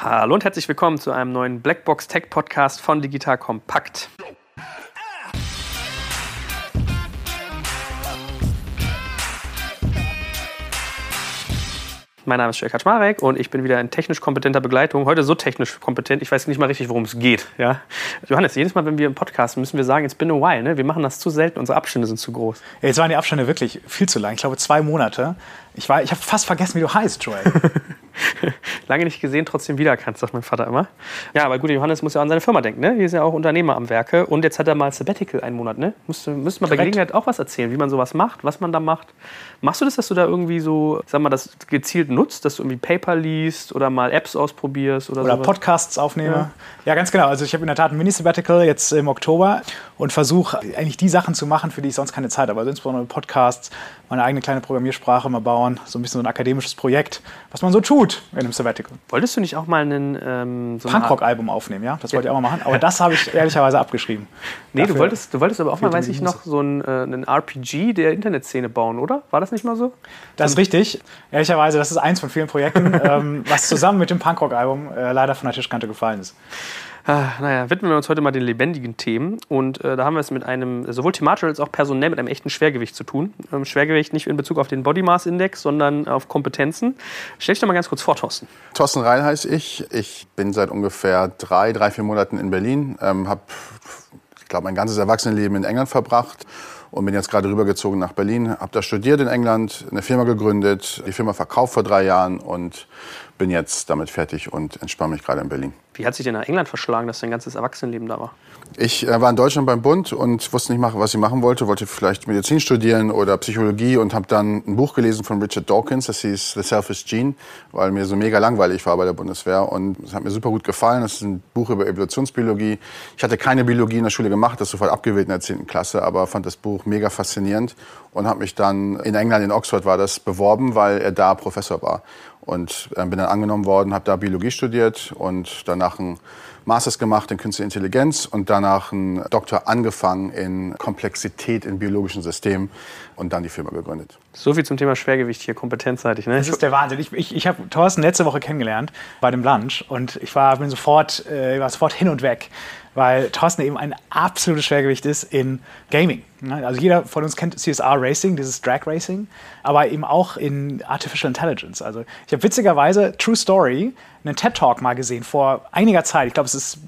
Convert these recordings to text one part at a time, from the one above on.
Hallo und herzlich willkommen zu einem neuen Blackbox Tech Podcast von Digital Kompakt. Mein Name ist Jörg Kaczmarek und ich bin wieder in technisch kompetenter Begleitung. Heute so technisch kompetent, ich weiß nicht mal richtig, worum es geht. Ja? Johannes, jedes Mal, wenn wir im Podcast müssen wir sagen, it's been a while. Ne? Wir machen das zu selten, unsere Abstände sind zu groß. Jetzt waren die Abstände wirklich viel zu lang. Ich glaube, zwei Monate. Ich, ich habe fast vergessen, wie du heißt, Joel. Lange nicht gesehen, trotzdem wiedererkannt, sagt mein Vater immer. Ja, aber gut, Johannes muss ja an seine Firma denken. Ne? Hier ist ja auch Unternehmer am Werke. Und jetzt hat er mal Sabbatical einen Monat. Ne? Müsste, müsste man bei Gelegenheit auch was erzählen, wie man sowas macht, was man da macht. Machst du das, dass du da irgendwie so, sag mal, das gezielt nutzt, dass du irgendwie Paper liest oder mal Apps ausprobierst oder, oder sowas? Podcasts aufnehme? Ja. ja, ganz genau. Also ich habe in der Tat ein Mini-Sabbatical jetzt im Oktober und versuche eigentlich die Sachen zu machen, für die ich sonst keine Zeit habe. Also insbesondere Podcasts, meine eigene kleine Programmiersprache mal bauen, so ein bisschen so ein akademisches Projekt, was man so tut in einem Sabbatical. Wolltest du nicht auch mal einen ähm, so Punkrock-Album aufnehmen, ja? Das wollte ich auch mal machen, aber das habe ich ehrlicherweise abgeschrieben. Nee, du wolltest, du wolltest aber auch mal, weiß ich noch, so ein, äh, einen RPG der Internetszene bauen, oder? War das nicht mal so? Das ist richtig. Ehrlicherweise, das ist eins von vielen Projekten, ähm, was zusammen mit dem Punkrock-Album äh, leider von der Tischkante gefallen ist. Ah, naja, widmen wir uns heute mal den lebendigen Themen. Und äh, da haben wir es mit einem, sowohl thematisch als auch personell, mit einem echten Schwergewicht zu tun. Ähm, Schwergewicht nicht in Bezug auf den Body Mass Index, sondern auf Kompetenzen. Stell dich doch mal ganz kurz vor, Thorsten. Thorsten Rhein heiße ich. Ich bin seit ungefähr drei, drei, vier Monaten in Berlin. Ähm, habe, ich glaube, mein ganzes Erwachsenenleben in England verbracht und bin jetzt gerade rübergezogen nach Berlin. Habe da studiert in England, eine Firma gegründet, die Firma verkauft vor drei Jahren und bin jetzt damit fertig und entspanne mich gerade in Berlin. Wie hat sich denn nach England verschlagen, dass dein ganzes Erwachsenenleben da war? Ich äh, war in Deutschland beim Bund und wusste nicht, was ich machen wollte. Wollte vielleicht Medizin studieren oder Psychologie und habe dann ein Buch gelesen von Richard Dawkins, das hieß The Selfish Gene, weil mir so mega langweilig war bei der Bundeswehr. Und es hat mir super gut gefallen. Das ist ein Buch über Evolutionsbiologie. Ich hatte keine Biologie in der Schule gemacht, das sofort abgewählt in der 10. Klasse, aber fand das Buch mega faszinierend und habe mich dann in England, in Oxford war das, beworben, weil er da Professor war. Und äh, bin dann angenommen worden, habe da Biologie studiert und danach ein Masters gemacht in Künstliche Intelligenz und danach einen Doktor angefangen in Komplexität in biologischen Systemen und dann die Firma gegründet. So viel zum Thema Schwergewicht hier, kompetenzseitig. Ne? Das ist der Wahnsinn. Ich, ich, ich habe Thorsten letzte Woche kennengelernt bei dem Lunch und ich war, bin sofort, äh, war sofort hin und weg, weil Thorsten eben ein absolutes Schwergewicht ist in Gaming. Ne? Also jeder von uns kennt CSR Racing, dieses Drag Racing, aber eben auch in Artificial Intelligence. Also ich habe witzigerweise, True Story, einen TED Talk mal gesehen vor einiger Zeit. Ich glaube, es ist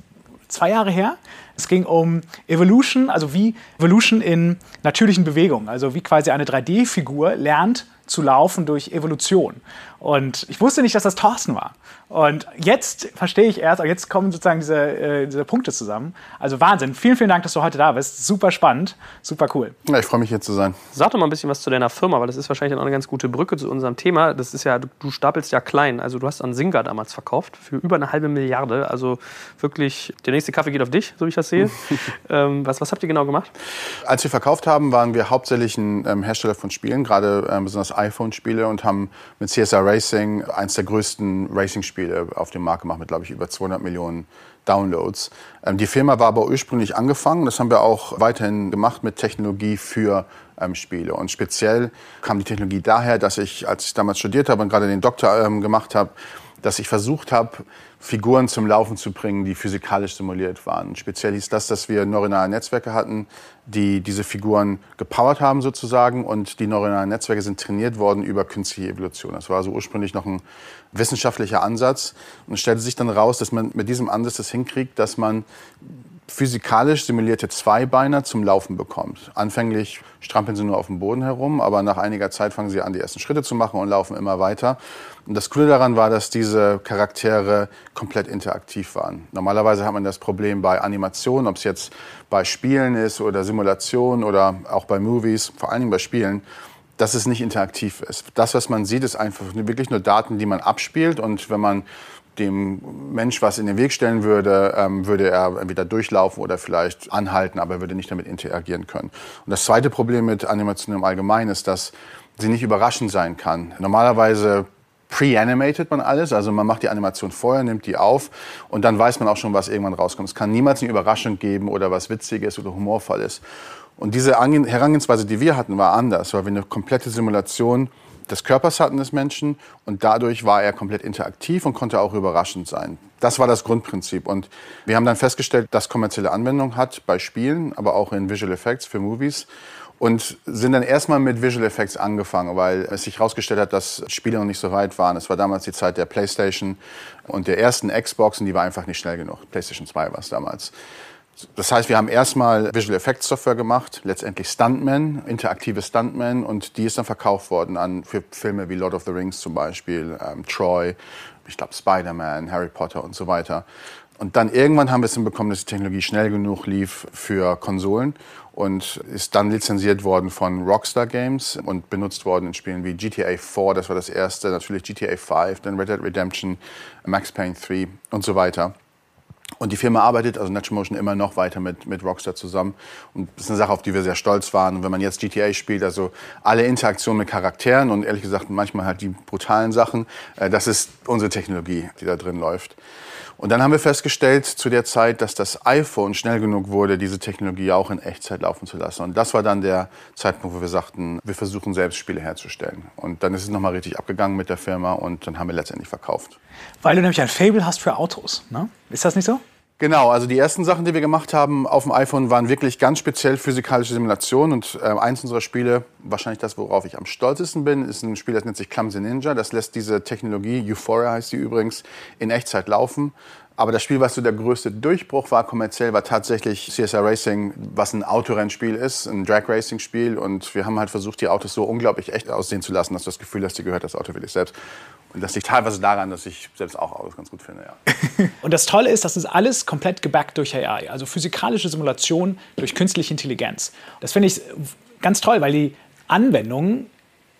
zwei Jahre her. Es ging um Evolution, also wie Evolution in natürlichen Bewegungen, also wie quasi eine 3D-Figur lernt zu laufen durch Evolution. Und ich wusste nicht, dass das Thorsten war. Und jetzt verstehe ich erst, jetzt kommen sozusagen diese, äh, diese Punkte zusammen. Also Wahnsinn. Vielen, vielen Dank, dass du heute da bist. Super spannend, super cool. Ja, ich freue mich hier zu sein. Sag doch mal ein bisschen was zu deiner Firma, weil das ist wahrscheinlich auch eine ganz gute Brücke zu unserem Thema. Das ist ja, du, du stapelst ja klein. Also du hast an Singa damals verkauft für über eine halbe Milliarde. Also wirklich, der nächste Kaffee geht auf dich, so wie ich das sehe. ähm, was, was habt ihr genau gemacht? Als wir verkauft haben, waren wir hauptsächlich ein ähm, Hersteller von Spielen, gerade ähm, besonders iPhone-Spiele und haben mit CSR Racing eins der größten Racing-Spiele auf dem Markt gemacht mit, glaube ich, über 200 Millionen Downloads. Ähm, die Firma war aber ursprünglich angefangen, das haben wir auch weiterhin gemacht mit Technologie für ähm, Spiele. Und speziell kam die Technologie daher, dass ich, als ich damals studiert habe und gerade den Doktor ähm, gemacht habe, dass ich versucht habe, Figuren zum Laufen zu bringen, die physikalisch simuliert waren. Speziell hieß das, dass wir neuronale Netzwerke hatten, die diese Figuren gepowert haben sozusagen und die neuronalen Netzwerke sind trainiert worden über künstliche Evolution. Das war also ursprünglich noch ein wissenschaftlicher Ansatz und es stellte sich dann raus, dass man mit diesem Ansatz das hinkriegt, dass man physikalisch simulierte Zweibeiner zum Laufen bekommt. Anfänglich strampeln sie nur auf dem Boden herum, aber nach einiger Zeit fangen sie an, die ersten Schritte zu machen und laufen immer weiter. Und das Coole daran war, dass diese Charaktere komplett interaktiv waren. Normalerweise hat man das Problem bei Animationen, ob es jetzt bei Spielen ist oder Simulationen oder auch bei Movies, vor allen Dingen bei Spielen, dass es nicht interaktiv ist. Das, was man sieht, ist einfach wirklich nur Daten, die man abspielt. Und wenn man dem Mensch was in den Weg stellen würde, ähm, würde er entweder durchlaufen oder vielleicht anhalten, aber er würde nicht damit interagieren können. Und das zweite Problem mit Animation im Allgemeinen ist, dass sie nicht überraschend sein kann. Normalerweise pre-animated man alles, also man macht die Animation vorher, nimmt die auf und dann weiß man auch schon, was irgendwann rauskommt. Es kann niemals eine Überraschung geben oder was Witziges oder humorvoll ist. Und diese Herangehensweise, die wir hatten, war anders, weil wir eine komplette Simulation des Körpers hatten des Menschen und dadurch war er komplett interaktiv und konnte auch überraschend sein. Das war das Grundprinzip und wir haben dann festgestellt, dass kommerzielle Anwendung hat bei Spielen, aber auch in Visual Effects für Movies und sind dann erstmal mit Visual Effects angefangen, weil es sich herausgestellt hat, dass Spiele noch nicht so weit waren. Es war damals die Zeit der PlayStation und der ersten Xbox und die war einfach nicht schnell genug. PlayStation 2 war es damals. Das heißt, wir haben erstmal Visual Effects Software gemacht, letztendlich Stuntman, interaktive Stuntman und die ist dann verkauft worden an für Filme wie Lord of the Rings zum Beispiel, ähm, Troy, ich glaube Spider-Man, Harry Potter und so weiter. Und dann irgendwann haben wir es hinbekommen, dass die Technologie schnell genug lief für Konsolen und ist dann lizenziert worden von Rockstar Games und benutzt worden in Spielen wie GTA 4, das war das erste, natürlich GTA 5, dann Red Dead Redemption, Max Payne 3 und so weiter. Und die Firma arbeitet, also Motion, immer noch weiter mit, mit Rockstar zusammen. Und das ist eine Sache, auf die wir sehr stolz waren. Und wenn man jetzt GTA spielt, also alle Interaktionen mit Charakteren und ehrlich gesagt manchmal halt die brutalen Sachen, äh, das ist unsere Technologie, die da drin läuft. Und dann haben wir festgestellt zu der Zeit, dass das iPhone schnell genug wurde, diese Technologie auch in Echtzeit laufen zu lassen. Und das war dann der Zeitpunkt, wo wir sagten, wir versuchen selbst Spiele herzustellen. Und dann ist es nochmal richtig abgegangen mit der Firma und dann haben wir letztendlich verkauft. Weil du nämlich ein Fable hast für Autos, ne? Ist das nicht so? Genau, also die ersten Sachen, die wir gemacht haben auf dem iPhone, waren wirklich ganz speziell physikalische Simulationen. Und äh, eins unserer Spiele, wahrscheinlich das, worauf ich am stolzesten bin, ist ein Spiel, das nennt sich Clumsy Ninja. Das lässt diese Technologie, Euphoria heißt sie übrigens, in Echtzeit laufen. Aber das Spiel, was so der größte Durchbruch war kommerziell, war tatsächlich CSR Racing, was ein Autorennspiel ist, ein Drag Racing Spiel. Und wir haben halt versucht, die Autos so unglaublich echt aussehen zu lassen, dass du das Gefühl hast, dir gehört das Auto wirklich selbst. Und das liegt teilweise daran, dass ich selbst auch Autos ganz gut finde. Ja. und das Tolle ist, das ist alles komplett gebackt durch AI, also physikalische Simulation durch künstliche Intelligenz. Das finde ich ganz toll, weil die Anwendungen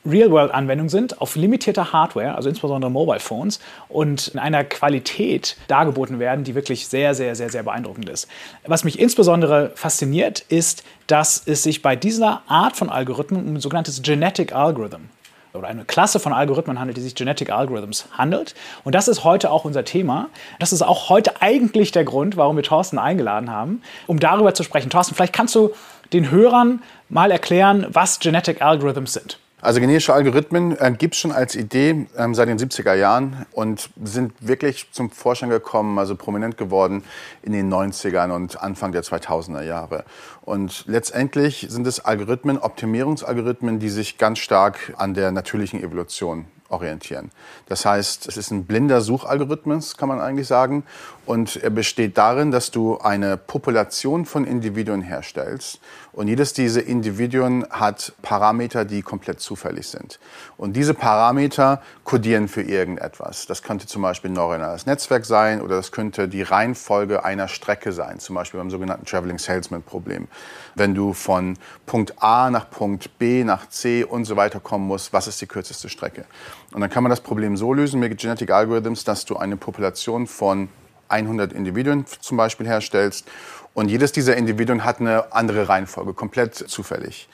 Real-World-Anwendungen sind auf limitierter Hardware, also insbesondere Mobile Phones, und in einer Qualität dargeboten werden, die wirklich sehr, sehr, sehr, sehr beeindruckend ist. Was mich insbesondere fasziniert, ist, dass es sich bei dieser Art von Algorithmen um ein sogenanntes Genetic Algorithm oder eine Klasse von Algorithmen handelt, die sich Genetic Algorithms handelt. Und das ist heute auch unser Thema. Das ist auch heute eigentlich der Grund, warum wir Thorsten eingeladen haben, um darüber zu sprechen. Thorsten, vielleicht kannst du den Hörern mal erklären, was Genetic Algorithms sind. Also genetische Algorithmen äh, gibt es schon als Idee ähm, seit den 70er Jahren und sind wirklich zum Vorschein gekommen, also prominent geworden in den 90ern und Anfang der 2000er Jahre. Und letztendlich sind es Algorithmen, Optimierungsalgorithmen, die sich ganz stark an der natürlichen Evolution orientieren. Das heißt, es ist ein blinder Suchalgorithmus, kann man eigentlich sagen. Und er besteht darin, dass du eine Population von Individuen herstellst. Und jedes dieser Individuen hat Parameter, die komplett zufällig sind. Und diese Parameter kodieren für irgendetwas. Das könnte zum Beispiel ein neuronales Netzwerk sein oder das könnte die Reihenfolge einer Strecke sein, zum Beispiel beim sogenannten Traveling Salesman Problem. Wenn du von Punkt A nach Punkt B nach C und so weiter kommen musst, was ist die kürzeste Strecke? Und dann kann man das Problem so lösen mit Genetic Algorithms, dass du eine Population von 100 Individuen zum Beispiel herstellst und jedes dieser Individuen hat eine andere Reihenfolge, komplett zufällig.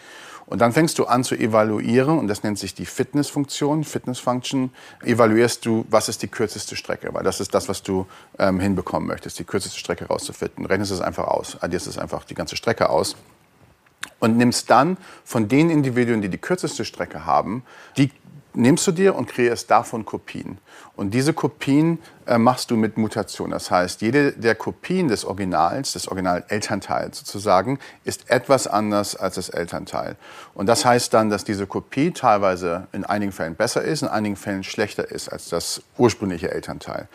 Und dann fängst du an zu evaluieren, und das nennt sich die Fitnessfunktion, Fitness-Function. Evaluierst du, was ist die kürzeste Strecke, weil das ist das, was du ähm, hinbekommen möchtest, die kürzeste Strecke rauszufinden. Rechnest es einfach aus, addierst es einfach die ganze Strecke aus und nimmst dann von den Individuen, die die kürzeste Strecke haben, die nimmst du dir und kreierst davon Kopien. Und diese Kopien äh, machst du mit Mutation. Das heißt, jede der Kopien des Originals, des Original-Elternteils sozusagen, ist etwas anders als das Elternteil. Und das heißt dann, dass diese Kopie teilweise in einigen Fällen besser ist, in einigen Fällen schlechter ist als das ursprüngliche Elternteil.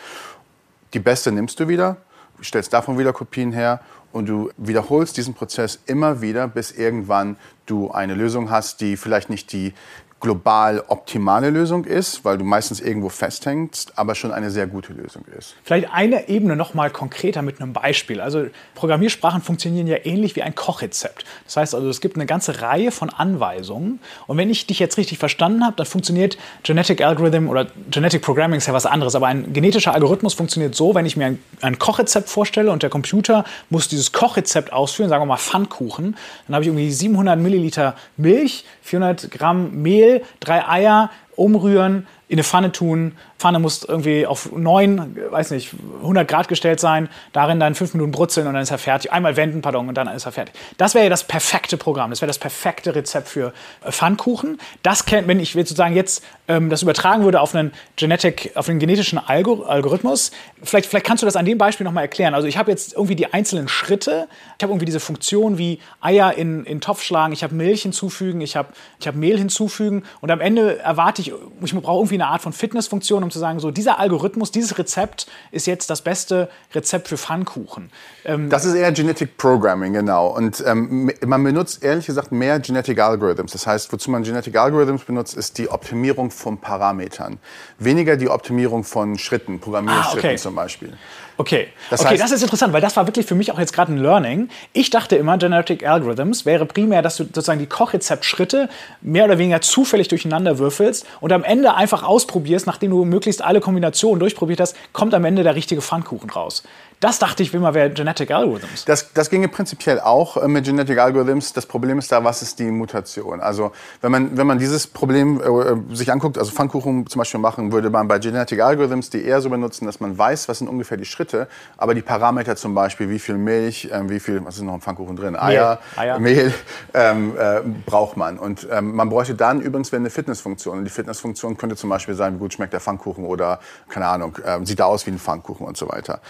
Die beste nimmst du wieder, stellst davon wieder Kopien her und du wiederholst diesen Prozess immer wieder, bis irgendwann du eine Lösung hast, die vielleicht nicht die global optimale Lösung ist, weil du meistens irgendwo festhängst, aber schon eine sehr gute Lösung ist. Vielleicht eine Ebene noch mal konkreter mit einem Beispiel. Also Programmiersprachen funktionieren ja ähnlich wie ein Kochrezept. Das heißt also, es gibt eine ganze Reihe von Anweisungen und wenn ich dich jetzt richtig verstanden habe, dann funktioniert Genetic Algorithm oder Genetic Programming ist ja was anderes, aber ein genetischer Algorithmus funktioniert so, wenn ich mir ein, ein Kochrezept vorstelle und der Computer muss dieses Kochrezept ausführen, sagen wir mal Pfannkuchen, dann habe ich irgendwie 700 Milliliter Milch, 400 Gramm Mehl, drei Eier, umrühren, in eine Pfanne tun, Pfanne muss irgendwie auf 9, weiß nicht, 100 Grad gestellt sein, darin dann fünf Minuten brutzeln und dann ist er fertig. Einmal wenden, pardon, und dann ist er fertig. Das wäre ja das perfekte Programm, das wäre das perfekte Rezept für äh, Pfannkuchen. Das kennt, wenn ich sozusagen jetzt ähm, das übertragen würde auf einen, Genetic, auf einen genetischen Algor Algorithmus, vielleicht, vielleicht kannst du das an dem Beispiel nochmal erklären. Also ich habe jetzt irgendwie die einzelnen Schritte, ich habe irgendwie diese Funktion wie Eier in, in Topf schlagen, ich habe Milch hinzufügen, ich habe ich hab Mehl hinzufügen und am Ende erwarte ich, ich brauche irgendwie eine Art von Fitnessfunktion, um zu sagen, so dieser Algorithmus, dieses Rezept ist jetzt das beste Rezept für Pfannkuchen. Ähm das ist eher Genetic Programming, genau. Und ähm, man benutzt ehrlich gesagt mehr Genetic Algorithms. Das heißt, wozu man Genetic Algorithms benutzt, ist die Optimierung von Parametern. Weniger die Optimierung von Schritten, Programmierschritten ah, okay. zum Beispiel. Okay, das, okay, das ist interessant, weil das war wirklich für mich auch jetzt gerade ein Learning. Ich dachte immer, Genetic Algorithms wäre primär, dass du sozusagen die Kochrezeptschritte mehr oder weniger zufällig durcheinander würfelst und am Ende einfach ausprobierst, nachdem du möglichst alle Kombinationen durchprobiert hast, kommt am Ende der richtige Pfannkuchen raus. Das dachte ich immer wäre Genetic Algorithms. Das, das ginge prinzipiell auch äh, mit Genetic Algorithms. Das Problem ist da, was ist die Mutation? Also wenn man, wenn man dieses Problem äh, sich anguckt, also Pfannkuchen zum Beispiel machen, würde man bei Genetic Algorithms die eher so benutzen, dass man weiß, was sind ungefähr die Schritte, aber die Parameter zum Beispiel, wie viel Milch, äh, wie viel, was ist noch im Pfannkuchen drin? Eier, Mehl, Eier. Mehl ähm, äh, braucht man. Und ähm, man bräuchte dann übrigens eine Fitnessfunktion. Und die Fitnessfunktion könnte zum Beispiel sein, wie gut schmeckt der Pfannkuchen oder, keine Ahnung, äh, sieht er aus wie ein Pfannkuchen und so weiter.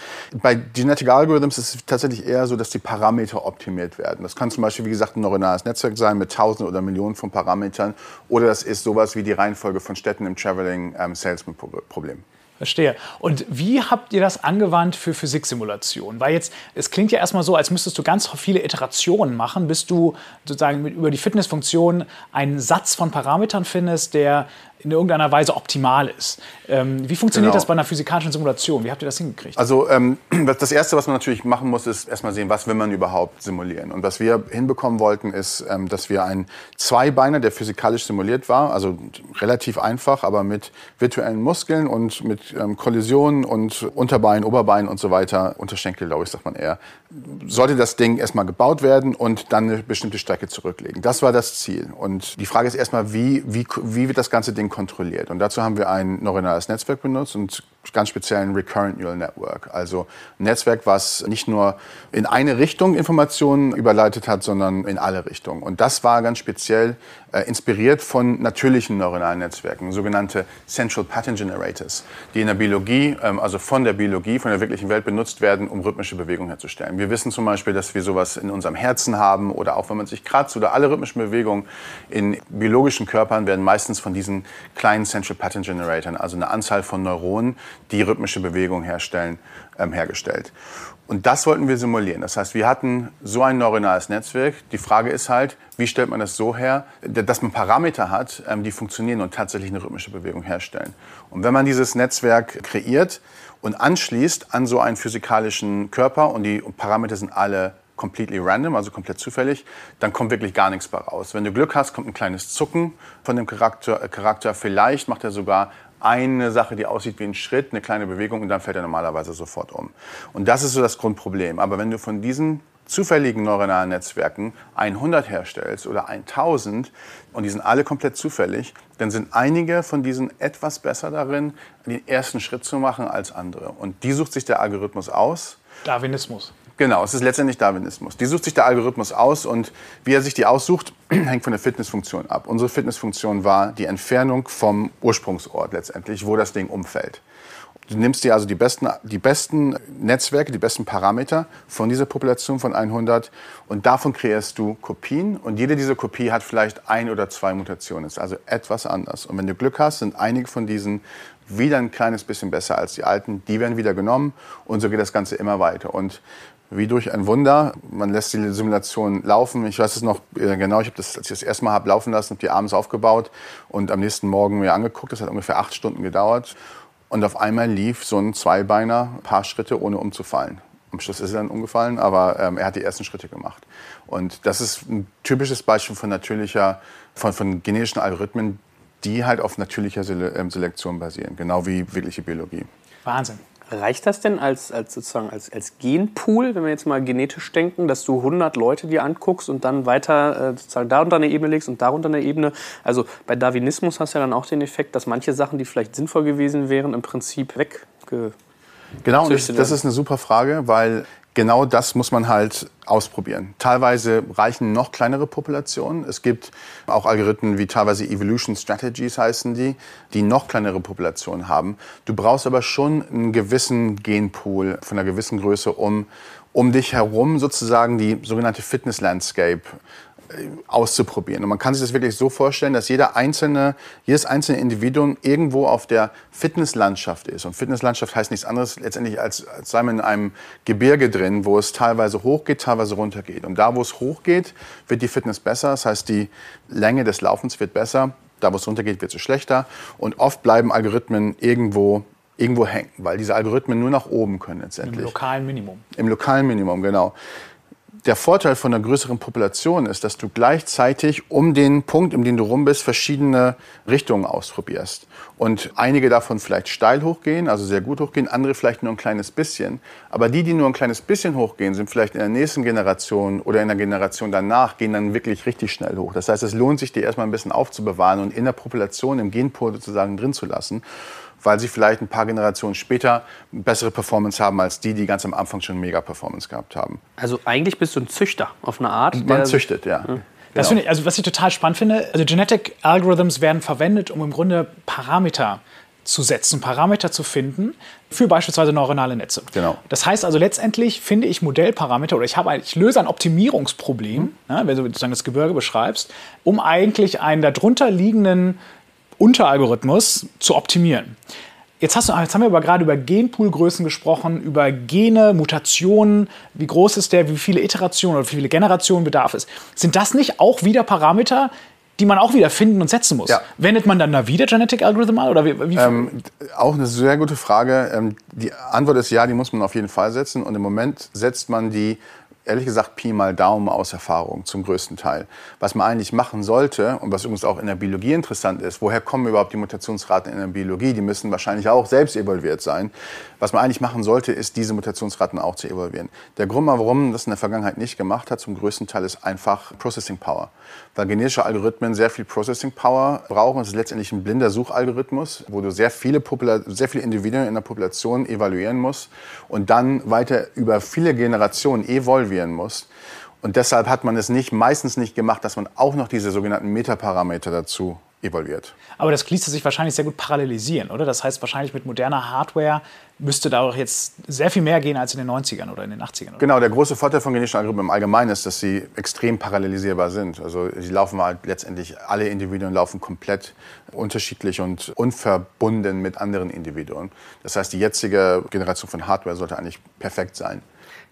Bei Genetic Algorithms ist tatsächlich eher so, dass die Parameter optimiert werden. Das kann zum Beispiel, wie gesagt, ein neuronales Netzwerk sein mit Tausenden oder Millionen von Parametern. Oder das ist sowas wie die Reihenfolge von Städten im Traveling ähm, Salesman Problem. Verstehe. Und wie habt ihr das angewandt für Physiksimulationen? Weil jetzt, es klingt ja erstmal so, als müsstest du ganz viele Iterationen machen, bis du sozusagen mit, über die Fitnessfunktion einen Satz von Parametern findest, der in irgendeiner Weise optimal ist. Ähm, wie funktioniert genau. das bei einer physikalischen Simulation? Wie habt ihr das hingekriegt? Also ähm, das Erste, was man natürlich machen muss, ist erstmal sehen, was will man überhaupt simulieren. Und was wir hinbekommen wollten, ist, ähm, dass wir einen Zweibeiner, der physikalisch simuliert war, also relativ einfach, aber mit virtuellen Muskeln und mit ähm, Kollisionen und Unterbein, Oberbein und so weiter, Unterschenkel, glaube ich, sagt man eher, sollte das Ding erstmal gebaut werden und dann eine bestimmte Strecke zurücklegen. Das war das Ziel. Und die Frage ist erstmal, wie, wie, wie wird das ganze Ding kontrolliert. Und dazu haben wir ein neuronales Netzwerk benutzt und ganz speziell ein Recurrent Neural Network. Also ein Netzwerk, was nicht nur in eine Richtung Informationen überleitet hat, sondern in alle Richtungen. Und das war ganz speziell inspiriert von natürlichen neuronalen Netzwerken, sogenannte Central Pattern Generators, die in der Biologie, ähm, also von der Biologie, von der wirklichen Welt benutzt werden, um rhythmische Bewegungen herzustellen. Wir wissen zum Beispiel, dass wir sowas in unserem Herzen haben oder auch wenn man sich kratzt oder alle rhythmischen Bewegungen in biologischen Körpern werden meistens von diesen kleinen Central Pattern Generatoren, also eine Anzahl von Neuronen, die rhythmische Bewegungen herstellen, ähm, hergestellt. Und das wollten wir simulieren. Das heißt, wir hatten so ein neuronales Netzwerk. Die Frage ist halt, wie stellt man das so her, dass man Parameter hat, ähm, die funktionieren und tatsächlich eine rhythmische Bewegung herstellen. Und wenn man dieses Netzwerk kreiert und anschließt an so einen physikalischen Körper und die Parameter sind alle completely random, also komplett zufällig, dann kommt wirklich gar nichts bei raus. Wenn du Glück hast, kommt ein kleines Zucken von dem Charakter. Äh, Charakter. Vielleicht macht er sogar eine Sache, die aussieht wie ein Schritt, eine kleine Bewegung und dann fällt er normalerweise sofort um. Und das ist so das Grundproblem. Aber wenn du von diesen zufälligen neuronalen Netzwerken 100 herstellst oder 1000 und die sind alle komplett zufällig, dann sind einige von diesen etwas besser darin, den ersten Schritt zu machen als andere. Und die sucht sich der Algorithmus aus. Darwinismus. Genau, es ist letztendlich Darwinismus. Die sucht sich der Algorithmus aus und wie er sich die aussucht, hängt von der Fitnessfunktion ab. Unsere Fitnessfunktion war die Entfernung vom Ursprungsort letztendlich, wo das Ding umfällt. Du nimmst dir also die besten, die besten Netzwerke, die besten Parameter von dieser Population von 100 und davon kreierst du Kopien und jede dieser Kopie hat vielleicht ein oder zwei Mutationen, ist also etwas anders. Und wenn du Glück hast, sind einige von diesen wieder ein kleines bisschen besser als die alten, die werden wieder genommen und so geht das Ganze immer weiter. Und wie durch ein Wunder. Man lässt die Simulation laufen. Ich weiß es noch äh, genau, ich habe das, als ich das erste Mal habe laufen lassen, habe die abends aufgebaut und am nächsten Morgen mir angeguckt. Das hat ungefähr acht Stunden gedauert. Und auf einmal lief so ein Zweibeiner ein paar Schritte, ohne umzufallen. Am Schluss ist er dann umgefallen, aber ähm, er hat die ersten Schritte gemacht. Und das ist ein typisches Beispiel von natürlicher, von, von genetischen Algorithmen, die halt auf natürlicher ähm, Selektion basieren, genau wie wirkliche Biologie. Wahnsinn. Reicht das denn als, als, sozusagen als, als Genpool, wenn wir jetzt mal genetisch denken, dass du 100 Leute dir anguckst und dann weiter äh, sozusagen darunter eine Ebene legst und darunter eine Ebene? Also bei Darwinismus hast du ja dann auch den Effekt, dass manche Sachen, die vielleicht sinnvoll gewesen wären, im Prinzip wegge Genau, und das, das ist eine super Frage, weil genau das muss man halt ausprobieren. Teilweise reichen noch kleinere Populationen. Es gibt auch Algorithmen wie teilweise Evolution Strategies heißen die, die noch kleinere Populationen haben. Du brauchst aber schon einen gewissen Genpool von einer gewissen Größe, um, um dich herum sozusagen die sogenannte Fitness Landscape auszuprobieren. Und man kann sich das wirklich so vorstellen, dass jeder einzelne, jedes einzelne Individuum irgendwo auf der Fitnesslandschaft ist. Und Fitnesslandschaft heißt nichts anderes letztendlich, als, als sei man in einem Gebirge drin, wo es teilweise hochgeht, teilweise runtergeht. Und da, wo es hochgeht, wird die Fitness besser. Das heißt, die Länge des Laufens wird besser. Da, wo es runtergeht, wird es schlechter. Und oft bleiben Algorithmen irgendwo irgendwo hängen, weil diese Algorithmen nur nach oben können letztendlich. Im lokalen Minimum. Im lokalen Minimum, genau der Vorteil von einer größeren Population ist, dass du gleichzeitig um den Punkt, um den du rum bist, verschiedene Richtungen ausprobierst. Und einige davon vielleicht steil hochgehen, also sehr gut hochgehen, andere vielleicht nur ein kleines bisschen. Aber die, die nur ein kleines bisschen hochgehen, sind vielleicht in der nächsten Generation oder in der Generation danach, gehen dann wirklich richtig schnell hoch. Das heißt, es lohnt sich, die erstmal ein bisschen aufzubewahren und in der Population, im Genpool sozusagen drin zu lassen weil sie vielleicht ein paar Generationen später bessere Performance haben als die, die ganz am Anfang schon mega Performance gehabt haben. Also eigentlich bist du ein Züchter auf eine Art. Man züchtet, ja. Mhm. Das genau. ich, also was ich total spannend finde, also Genetic Algorithms werden verwendet, um im Grunde Parameter zu setzen, Parameter zu finden für beispielsweise neuronale Netze. Genau. Das heißt also letztendlich finde ich Modellparameter oder ich, habe ein, ich löse ein Optimierungsproblem, mhm. ne, wenn du sozusagen das Gebirge beschreibst, um eigentlich einen darunter liegenden Unteralgorithmus zu optimieren. Jetzt, hast du, jetzt haben wir aber gerade über Genpoolgrößen gesprochen, über Gene, Mutationen, wie groß ist der, wie viele Iterationen oder wie viele Generationen bedarf es. Sind das nicht auch wieder Parameter, die man auch wieder finden und setzen muss? Ja. Wendet man dann da wieder Genetic Algorithm an? Oder wie, wie ähm, auch eine sehr gute Frage. Ähm, die Antwort ist ja, die muss man auf jeden Fall setzen. Und im Moment setzt man die ehrlich gesagt Pi mal Daumen aus Erfahrung zum größten Teil. Was man eigentlich machen sollte und was übrigens auch in der Biologie interessant ist, woher kommen überhaupt die Mutationsraten in der Biologie? Die müssen wahrscheinlich auch selbst evolviert sein. Was man eigentlich machen sollte, ist diese Mutationsraten auch zu evolvieren. Der Grund, warum man das in der Vergangenheit nicht gemacht hat, zum größten Teil ist einfach Processing Power. Weil genetische Algorithmen sehr viel Processing Power brauchen. Es ist letztendlich ein blinder Suchalgorithmus, wo du sehr viele, Popula sehr viele Individuen in der Population evaluieren musst und dann weiter über viele Generationen evolvieren evaluieren muss. Und deshalb hat man es nicht, meistens nicht gemacht, dass man auch noch diese sogenannten Metaparameter dazu evaluiert. Aber das ließe sich wahrscheinlich sehr gut parallelisieren, oder? Das heißt, wahrscheinlich mit moderner Hardware müsste da auch jetzt sehr viel mehr gehen als in den 90ern oder in den 80ern. Oder? Genau, der große Vorteil von genetischen Algorithmen im Allgemeinen ist, dass sie extrem parallelisierbar sind. Also sie laufen halt letztendlich, alle Individuen laufen komplett unterschiedlich und unverbunden mit anderen Individuen. Das heißt, die jetzige Generation von Hardware sollte eigentlich perfekt sein.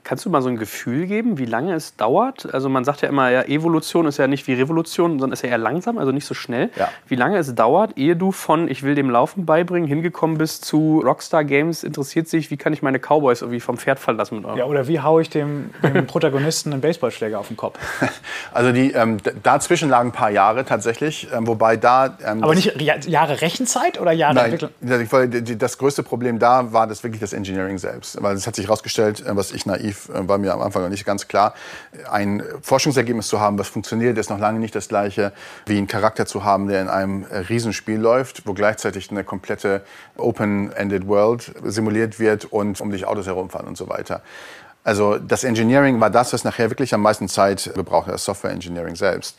Kannst du mal so ein Gefühl geben, wie lange es dauert? Also man sagt ja immer, ja, Evolution ist ja nicht wie Revolution, sondern ist ja eher langsam, also nicht so schnell. Ja. Wie lange es dauert, ehe du von ich will dem Laufen beibringen hingekommen bist zu Rockstar Games interessiert sich, wie kann ich meine Cowboys irgendwie vom Pferd verlassen? Ja, oder wie haue ich dem, dem Protagonisten einen Baseballschläger auf den Kopf? Also die, ähm, dazwischen lagen ein paar Jahre tatsächlich, ähm, wobei da... Ähm, Aber nicht Jahre Rechenzeit oder Jahre Nein, Entwicklung? Das größte Problem da war das wirklich das Engineering selbst. Weil es hat sich herausgestellt, äh, was ich naiv naiv, äh, war mir am Anfang noch nicht ganz klar. Ein Forschungsergebnis zu haben, was funktioniert, ist noch lange nicht das gleiche wie einen Charakter zu haben, der in einem äh, Riesenspiel läuft, wo gleichzeitig eine komplette Open-Ended World simuliert wird und um dich Autos herumfahren und so weiter. Also das Engineering war das, was nachher wirklich am meisten Zeit gebraucht hat, das Software Engineering selbst.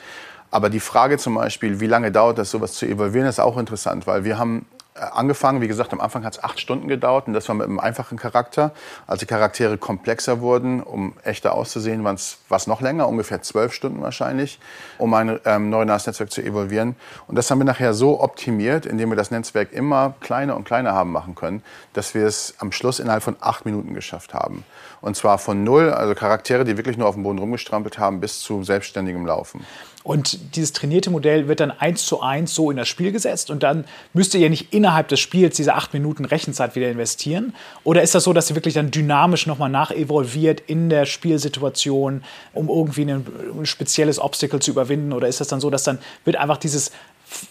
Aber die Frage zum Beispiel, wie lange dauert das, sowas zu evolvieren, ist auch interessant, weil wir haben angefangen. Wie gesagt, am Anfang hat es acht Stunden gedauert und das war mit einem einfachen Charakter. Als die Charaktere komplexer wurden, um echter auszusehen, war es noch länger, ungefähr zwölf Stunden wahrscheinlich, um ein ähm, neuronales Netzwerk zu evolvieren. Und das haben wir nachher so optimiert, indem wir das Netzwerk immer kleiner und kleiner haben machen können, dass wir es am Schluss innerhalb von acht Minuten geschafft haben. Und zwar von null, also Charaktere, die wirklich nur auf dem Boden rumgestrampelt haben, bis zu selbstständigem Laufen. Und dieses trainierte Modell wird dann eins zu eins so in das Spiel gesetzt und dann müsst ihr ja nicht innerhalb des Spiels diese acht Minuten Rechenzeit wieder investieren. Oder ist das so, dass sie wirklich dann dynamisch nochmal nachevolviert in der Spielsituation, um irgendwie ein, ein spezielles Obstacle zu überwinden? Oder ist das dann so, dass dann wird einfach dieses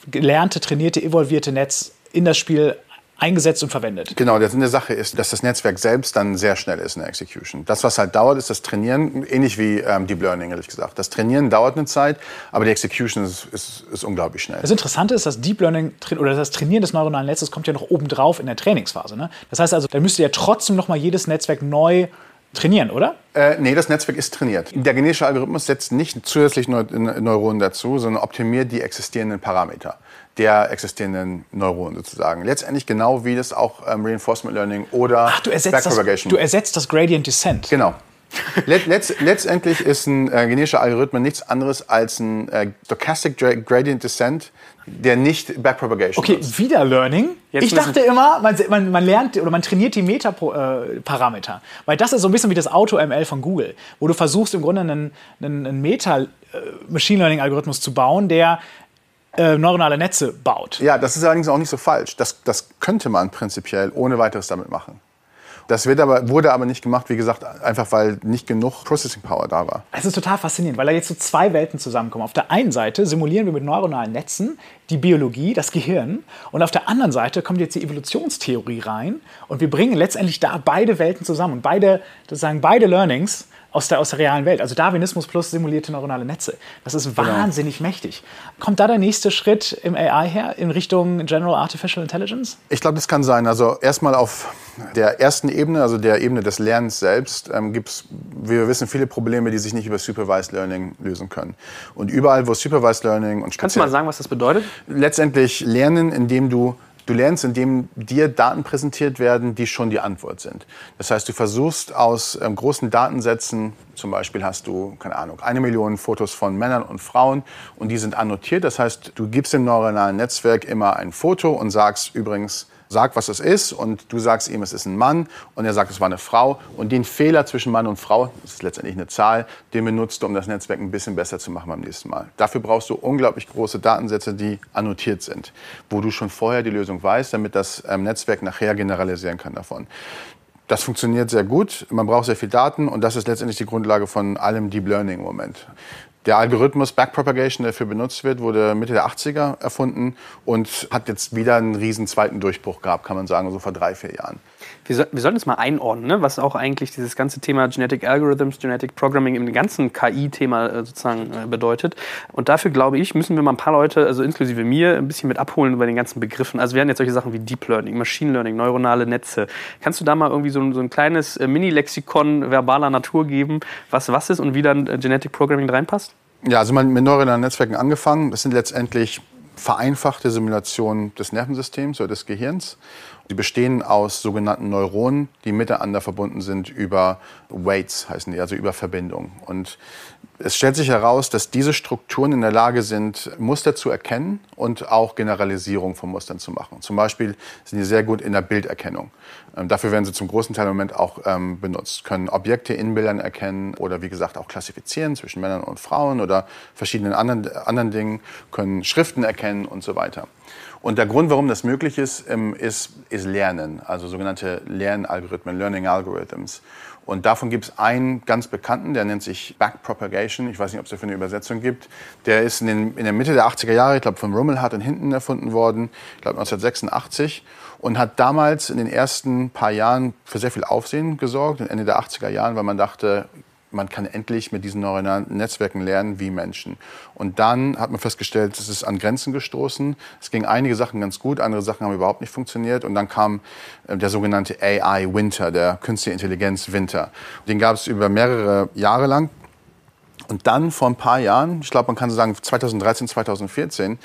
gelernte, trainierte, evolvierte Netz in das Spiel eingesetzt und verwendet. Genau, der Sinn der Sache ist, dass das Netzwerk selbst dann sehr schnell ist in der Execution. Das, was halt dauert, ist das Trainieren, ähnlich wie ähm, Deep Learning, ehrlich gesagt. Das Trainieren dauert eine Zeit, aber die Execution ist, ist, ist unglaublich schnell. Das Interessante ist, dass Deep Learning oder das Trainieren des neuronalen Netzes kommt ja noch obendrauf in der Trainingsphase. Ne? Das heißt also, da müsste ja trotzdem noch mal jedes Netzwerk neu trainieren, oder? Äh, nee, das Netzwerk ist trainiert. Der genetische Algorithmus setzt nicht zusätzlich Neuronen dazu, sondern optimiert die existierenden Parameter der existierenden Neuronen sozusagen. Letztendlich genau wie das auch ähm, Reinforcement Learning oder Ach, du ersetzt Backpropagation. Das, du ersetzt das Gradient Descent. Genau. Let, letzt, letztendlich ist ein äh, genetischer Algorithmus nichts anderes als ein äh, Stochastic Gradient Descent, der nicht Backpropagation Okay, ist. wieder Learning. Jetzt ich dachte immer, man, man, man, lernt oder man trainiert die Meta-Parameter. Äh, Weil das ist so ein bisschen wie das Auto-ML von Google, wo du versuchst im Grunde einen, einen, einen Meta-Machine äh, Learning-Algorithmus zu bauen, der äh, neuronale Netze baut. Ja, das ist allerdings auch nicht so falsch. Das, das könnte man prinzipiell ohne weiteres damit machen. Das wird aber, wurde aber nicht gemacht, wie gesagt, einfach weil nicht genug Processing Power da war. Es ist total faszinierend, weil da jetzt so zwei Welten zusammenkommen. Auf der einen Seite simulieren wir mit neuronalen Netzen die Biologie, das Gehirn. Und auf der anderen Seite kommt jetzt die Evolutionstheorie rein. Und wir bringen letztendlich da beide Welten zusammen. Und beide, sozusagen beide Learnings aus der, aus der realen Welt. Also Darwinismus plus simulierte neuronale Netze. Das ist genau. wahnsinnig genau. mächtig. Kommt da der nächste Schritt im AI her in Richtung General Artificial Intelligence? Ich glaube, das kann sein. Also erstmal auf der ersten Ebene, also der Ebene des Lernens selbst, ähm, gibt es, wie wir wissen, viele Probleme, die sich nicht über Supervised Learning lösen können. Und überall, wo Supervised Learning und Kannst du mal sagen, was das bedeutet? Letztendlich lernen, indem du Du lernst, indem dir Daten präsentiert werden, die schon die Antwort sind. Das heißt, du versuchst aus ähm, großen Datensätzen, zum Beispiel hast du, keine Ahnung, eine Million Fotos von Männern und Frauen und die sind annotiert. Das heißt, du gibst dem neuronalen Netzwerk immer ein Foto und sagst übrigens, sag, was es ist und du sagst ihm, es ist ein Mann und er sagt, es war eine Frau und den Fehler zwischen Mann und Frau, das ist letztendlich eine Zahl, den benutzt du, um das Netzwerk ein bisschen besser zu machen beim nächsten Mal. Dafür brauchst du unglaublich große Datensätze, die annotiert sind, wo du schon vorher die Lösung weißt, damit das ähm, Netzwerk nachher generalisieren kann davon. Das funktioniert sehr gut. Man braucht sehr viel Daten und das ist letztendlich die Grundlage von allem Deep Learning im Moment. Der Algorithmus Backpropagation, der dafür benutzt wird, wurde Mitte der 80er erfunden und hat jetzt wieder einen riesen zweiten Durchbruch gehabt, kann man sagen, so vor drei, vier Jahren. Wir, so, wir sollten es mal einordnen, ne? was auch eigentlich dieses ganze Thema Genetic Algorithms, Genetic Programming im ganzen KI-Thema äh, sozusagen äh, bedeutet. Und dafür, glaube ich, müssen wir mal ein paar Leute, also inklusive mir, ein bisschen mit abholen über den ganzen Begriffen. Also wir haben jetzt solche Sachen wie Deep Learning, Machine Learning, neuronale Netze. Kannst du da mal irgendwie so, ein, so ein kleines äh, Mini-Lexikon verbaler Natur geben, was was ist und wie dann Genetic Programming reinpasst? Ja, also man mit neuronalen Netzwerken angefangen. Das sind letztendlich vereinfachte Simulationen des Nervensystems oder des Gehirns. Die bestehen aus sogenannten Neuronen, die miteinander verbunden sind über Weights, heißen die, also über Verbindungen. Und es stellt sich heraus, dass diese Strukturen in der Lage sind, Muster zu erkennen und auch Generalisierung von Mustern zu machen. Zum Beispiel sind die sehr gut in der Bilderkennung. Ähm, dafür werden sie zum großen Teil im Moment auch ähm, benutzt, können Objekte in Bildern erkennen oder wie gesagt auch klassifizieren zwischen Männern und Frauen oder verschiedenen anderen, anderen Dingen, können Schriften erkennen und so weiter. Und der Grund, warum das möglich ist, ähm, ist, ist Lernen, also sogenannte Lernalgorithmen, Learning Algorithms. Und davon gibt es einen ganz bekannten, der nennt sich Backpropagation. Ich weiß nicht, ob es dafür eine Übersetzung gibt. Der ist in, den, in der Mitte der 80er Jahre, ich glaube, von Rummelhardt und Hinten erfunden worden, ich glaube 1986. Und hat damals in den ersten paar Jahren für sehr viel Aufsehen gesorgt, Ende der 80er Jahren, weil man dachte, man kann endlich mit diesen neuronalen Netzwerken lernen wie Menschen. Und dann hat man festgestellt, es ist an Grenzen gestoßen. Es ging einige Sachen ganz gut, andere Sachen haben überhaupt nicht funktioniert. Und dann kam äh, der sogenannte AI Winter, der Künstliche Intelligenz Winter. Den gab es über mehrere Jahre lang. Und dann vor ein paar Jahren, ich glaube, man kann so sagen 2013, 2014,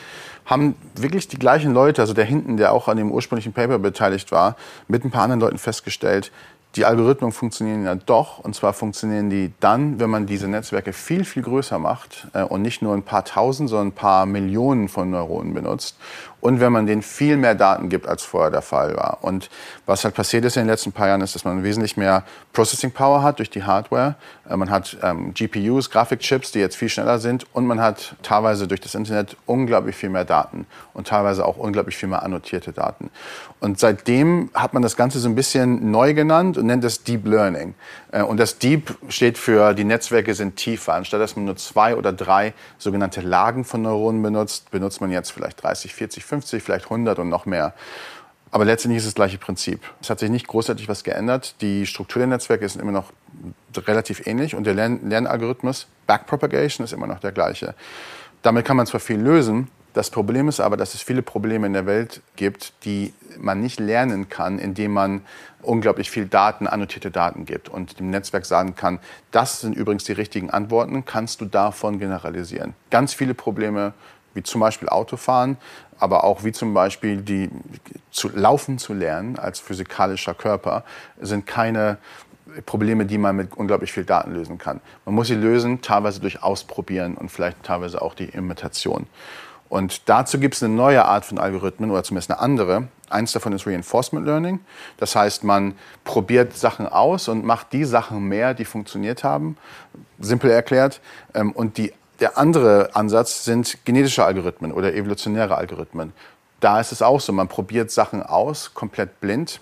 haben wirklich die gleichen Leute, also der hinten, der auch an dem ursprünglichen Paper beteiligt war, mit ein paar anderen Leuten festgestellt, die Algorithmen funktionieren ja doch. Und zwar funktionieren die dann, wenn man diese Netzwerke viel, viel größer macht äh, und nicht nur ein paar tausend, sondern ein paar Millionen von Neuronen benutzt und wenn man denen viel mehr Daten gibt, als vorher der Fall war. Und was halt passiert ist in den letzten paar Jahren, ist, dass man wesentlich mehr Processing Power hat durch die Hardware. Äh, man hat ähm, GPUs, Grafikchips, die jetzt viel schneller sind und man hat teilweise durch das Internet unglaublich viel mehr Daten und teilweise auch unglaublich viel mehr annotierte Daten. Und seitdem hat man das Ganze so ein bisschen neu genannt und nennt es Deep Learning. Äh, und das Deep steht für, die Netzwerke sind tiefer. Anstatt dass man nur zwei oder drei sogenannte Lagen von Neuronen benutzt, benutzt man jetzt vielleicht 30, 40, 50, vielleicht 100 und noch mehr. Aber letztendlich ist es das gleiche Prinzip. Es hat sich nicht großartig was geändert. Die Struktur der Netzwerke ist immer noch relativ ähnlich und der Lern Lernalgorithmus, Backpropagation, ist immer noch der gleiche. Damit kann man zwar viel lösen, das Problem ist aber, dass es viele Probleme in der Welt gibt, die man nicht lernen kann, indem man unglaublich viel Daten, annotierte Daten gibt und dem Netzwerk sagen kann, das sind übrigens die richtigen Antworten, kannst du davon generalisieren. Ganz viele Probleme, wie zum Beispiel Autofahren, aber auch wie zum Beispiel die zu laufen zu lernen als physikalischer Körper, sind keine Probleme, die man mit unglaublich viel Daten lösen kann. Man muss sie lösen, teilweise durch Ausprobieren und vielleicht teilweise auch die Imitation. Und dazu gibt es eine neue Art von Algorithmen oder zumindest eine andere. Eins davon ist Reinforcement Learning. Das heißt, man probiert Sachen aus und macht die Sachen mehr, die funktioniert haben. Simpel erklärt. Ähm, und die, der andere Ansatz sind genetische Algorithmen oder evolutionäre Algorithmen. Da ist es auch so, man probiert Sachen aus, komplett blind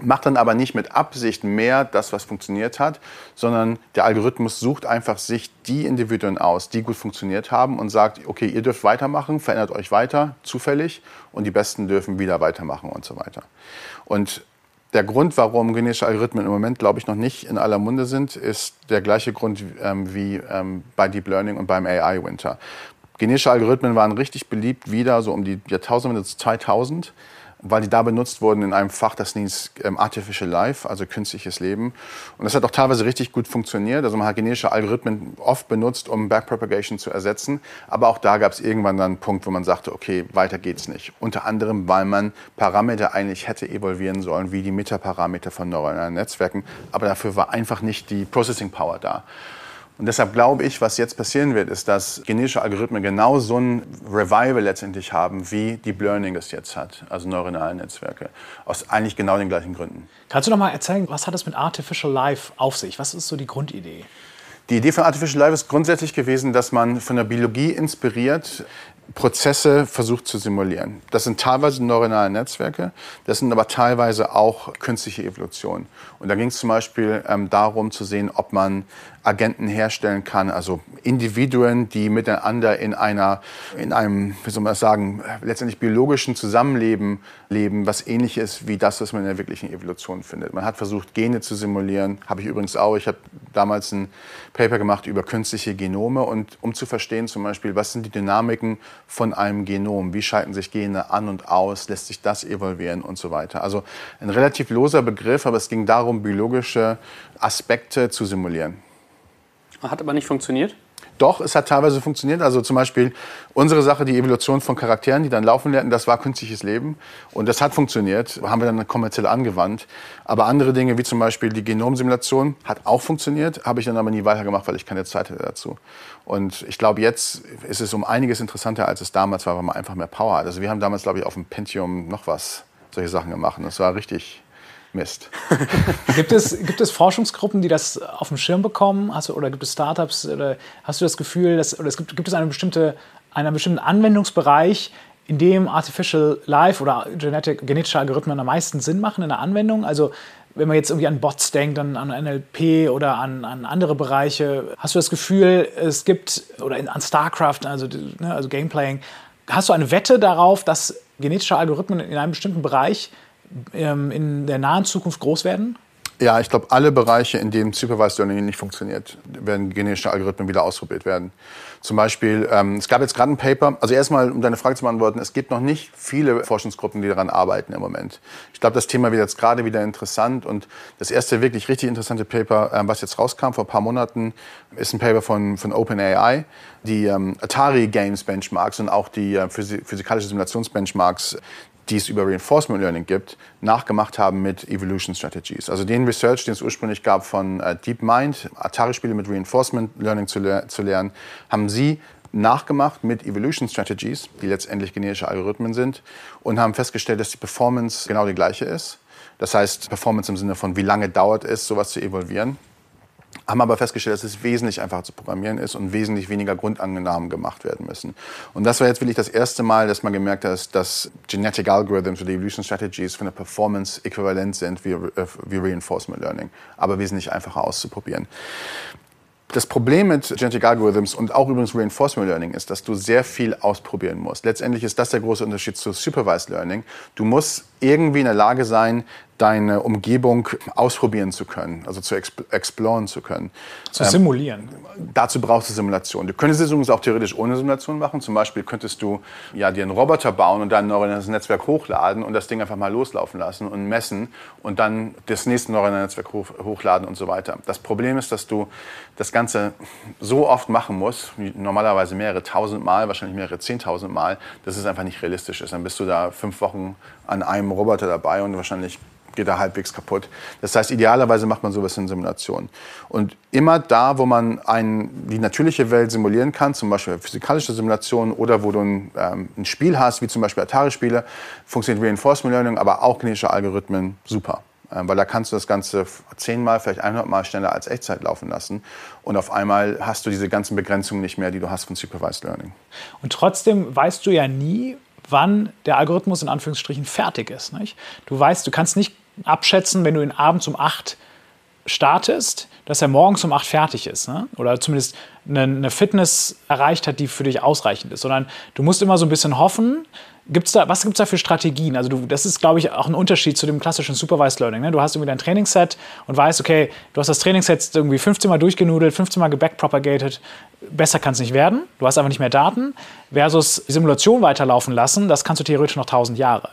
macht dann aber nicht mit Absicht mehr das, was funktioniert hat, sondern der Algorithmus sucht einfach sich die Individuen aus, die gut funktioniert haben und sagt, okay, ihr dürft weitermachen, verändert euch weiter, zufällig, und die Besten dürfen wieder weitermachen und so weiter. Und der Grund, warum genetische Algorithmen im Moment, glaube ich, noch nicht in aller Munde sind, ist der gleiche Grund ähm, wie ähm, bei Deep Learning und beim AI-Winter. Genetische Algorithmen waren richtig beliebt wieder so um die Jahrtausende 2000 weil die da benutzt wurden in einem Fach, das hieß ähm, Artificial Life, also künstliches Leben. Und das hat auch teilweise richtig gut funktioniert. Also man hat genetische Algorithmen oft benutzt, um Backpropagation zu ersetzen. Aber auch da gab es irgendwann dann einen Punkt, wo man sagte, okay, weiter geht's nicht. Unter anderem, weil man Parameter eigentlich hätte evolvieren sollen, wie die Metaparameter von neuronalen Netzwerken. Aber dafür war einfach nicht die Processing Power da. Und deshalb glaube ich, was jetzt passieren wird, ist, dass genetische Algorithmen genau so ein Revival letztendlich haben, wie Deep Learning es jetzt hat, also neuronale Netzwerke, aus eigentlich genau den gleichen Gründen. Kannst du noch mal erzählen, was hat das mit Artificial Life auf sich? Was ist so die Grundidee? Die Idee von Artificial Life ist grundsätzlich gewesen, dass man von der Biologie inspiriert Prozesse versucht zu simulieren. Das sind teilweise neuronale Netzwerke, das sind aber teilweise auch künstliche Evolution. Und da ging es zum Beispiel ähm, darum zu sehen, ob man Agenten herstellen kann, also Individuen, die miteinander in einer, in einem, wie soll man das sagen, letztendlich biologischen Zusammenleben leben, was ähnlich ist wie das, was man in der wirklichen Evolution findet. Man hat versucht, Gene zu simulieren, habe ich übrigens auch. Ich habe damals ein Paper gemacht über künstliche Genome und um zu verstehen zum Beispiel, was sind die Dynamiken von einem Genom, wie schalten sich Gene an und aus, lässt sich das evolvieren und so weiter. Also ein relativ loser Begriff, aber es ging darum, biologische Aspekte zu simulieren. Hat aber nicht funktioniert? Doch, es hat teilweise funktioniert. Also zum Beispiel unsere Sache, die Evolution von Charakteren, die dann laufen lernten, das war künstliches Leben. Und das hat funktioniert, haben wir dann kommerziell angewandt. Aber andere Dinge, wie zum Beispiel die Genomsimulation, hat auch funktioniert, habe ich dann aber nie weitergemacht, weil ich keine Zeit hatte dazu. Und ich glaube, jetzt ist es um einiges interessanter, als es damals war, weil man einfach mehr Power hat. Also wir haben damals, glaube ich, auf dem Pentium noch was, solche Sachen gemacht. Und das war richtig Mist. gibt, es, gibt es Forschungsgruppen, die das auf dem Schirm bekommen? Hast du, oder gibt es Startups? Oder hast du das Gefühl, dass, oder es gibt, gibt es eine bestimmte, einen bestimmten Anwendungsbereich, in dem Artificial Life oder Genetic, genetische Algorithmen am meisten Sinn machen in der Anwendung? Also wenn man jetzt irgendwie an Bots denkt, an, an NLP oder an, an, andere Bereiche, hast du das Gefühl, es gibt, oder in, an StarCraft, also, ne, also Gameplaying, hast du eine Wette darauf, dass genetische Algorithmen in einem bestimmten Bereich ähm, in der nahen Zukunft groß werden? Ja, ich glaube, alle Bereiche, in denen Supervised Learning nicht funktioniert, werden genetische Algorithmen wieder ausprobiert werden. Zum Beispiel, ähm, es gab jetzt gerade ein Paper, also erstmal, um deine Frage zu beantworten, es gibt noch nicht viele Forschungsgruppen, die daran arbeiten im Moment. Ich glaube, das Thema wird jetzt gerade wieder interessant und das erste wirklich richtig interessante Paper, ähm, was jetzt rauskam vor ein paar Monaten, ist ein Paper von, von OpenAI, die ähm, Atari Games Benchmarks und auch die äh, physikalische Simulationsbenchmarks die es über Reinforcement Learning gibt, nachgemacht haben mit Evolution Strategies. Also den Research, den es ursprünglich gab von äh, DeepMind, Atari-Spiele mit Reinforcement Learning zu, le zu lernen, haben sie nachgemacht mit Evolution Strategies, die letztendlich generische Algorithmen sind, und haben festgestellt, dass die Performance genau die gleiche ist. Das heißt, Performance im Sinne von, wie lange dauert es, sowas zu evolvieren haben aber festgestellt, dass es wesentlich einfacher zu programmieren ist und wesentlich weniger Grundannahmen gemacht werden müssen. Und das war jetzt wirklich das erste Mal, dass man gemerkt hat, dass Genetic Algorithms oder Evolution Strategies von der Performance äquivalent sind wie, äh, wie Reinforcement Learning, aber wesentlich einfacher auszuprobieren. Das Problem mit Genetic Algorithms und auch übrigens Reinforcement Learning ist, dass du sehr viel ausprobieren musst. Letztendlich ist das der große Unterschied zu Supervised Learning. Du musst irgendwie in der Lage sein, deine Umgebung ausprobieren zu können, also zu exploren zu können. Zu simulieren. Ähm, dazu brauchst du Simulation. Du könntest es übrigens auch theoretisch ohne Simulation machen. Zum Beispiel könntest du ja, dir einen Roboter bauen und dann ein neuronales Netzwerk hochladen und das Ding einfach mal loslaufen lassen und messen und dann das nächste neuronale Netzwerk hoch, hochladen und so weiter. Das Problem ist, dass du das Ganze so oft machen musst, normalerweise mehrere tausend Mal, wahrscheinlich mehrere zehntausend Mal, dass es einfach nicht realistisch ist. Dann bist du da fünf Wochen an einem Roboter dabei und wahrscheinlich geht er halbwegs kaputt. Das heißt, idealerweise macht man sowas in Simulationen. Und immer da, wo man ein, die natürliche Welt simulieren kann, zum Beispiel physikalische Simulationen oder wo du ein, ähm, ein Spiel hast, wie zum Beispiel Atari-Spiele, funktioniert Reinforcement Learning, aber auch kinetische Algorithmen super. Ähm, weil da kannst du das Ganze zehnmal, vielleicht 100 Mal schneller als Echtzeit laufen lassen. Und auf einmal hast du diese ganzen Begrenzungen nicht mehr, die du hast von Supervised Learning. Und trotzdem weißt du ja nie, wann der Algorithmus in Anführungsstrichen fertig ist. Nicht? Du weißt, du kannst nicht abschätzen, wenn du ihn abends um 8 startest, dass er morgens um 8 fertig ist. Ne? Oder zumindest eine, eine, Fitness erreicht hat, die für dich ausreichend ist. Sondern du musst immer so ein bisschen hoffen. Gibt's da, was gibt es da für Strategien? Also du, das ist, glaube ich, auch ein Unterschied zu dem klassischen Supervised Learning. Ne? Du hast irgendwie dein Trainingsset und weißt, okay, du hast das Trainingsset irgendwie 15 Mal durchgenudelt, 15 Mal gebackpropagated. Besser kann es nicht werden. Du hast einfach nicht mehr Daten. Versus Simulation weiterlaufen lassen, das kannst du theoretisch noch 1000 Jahre.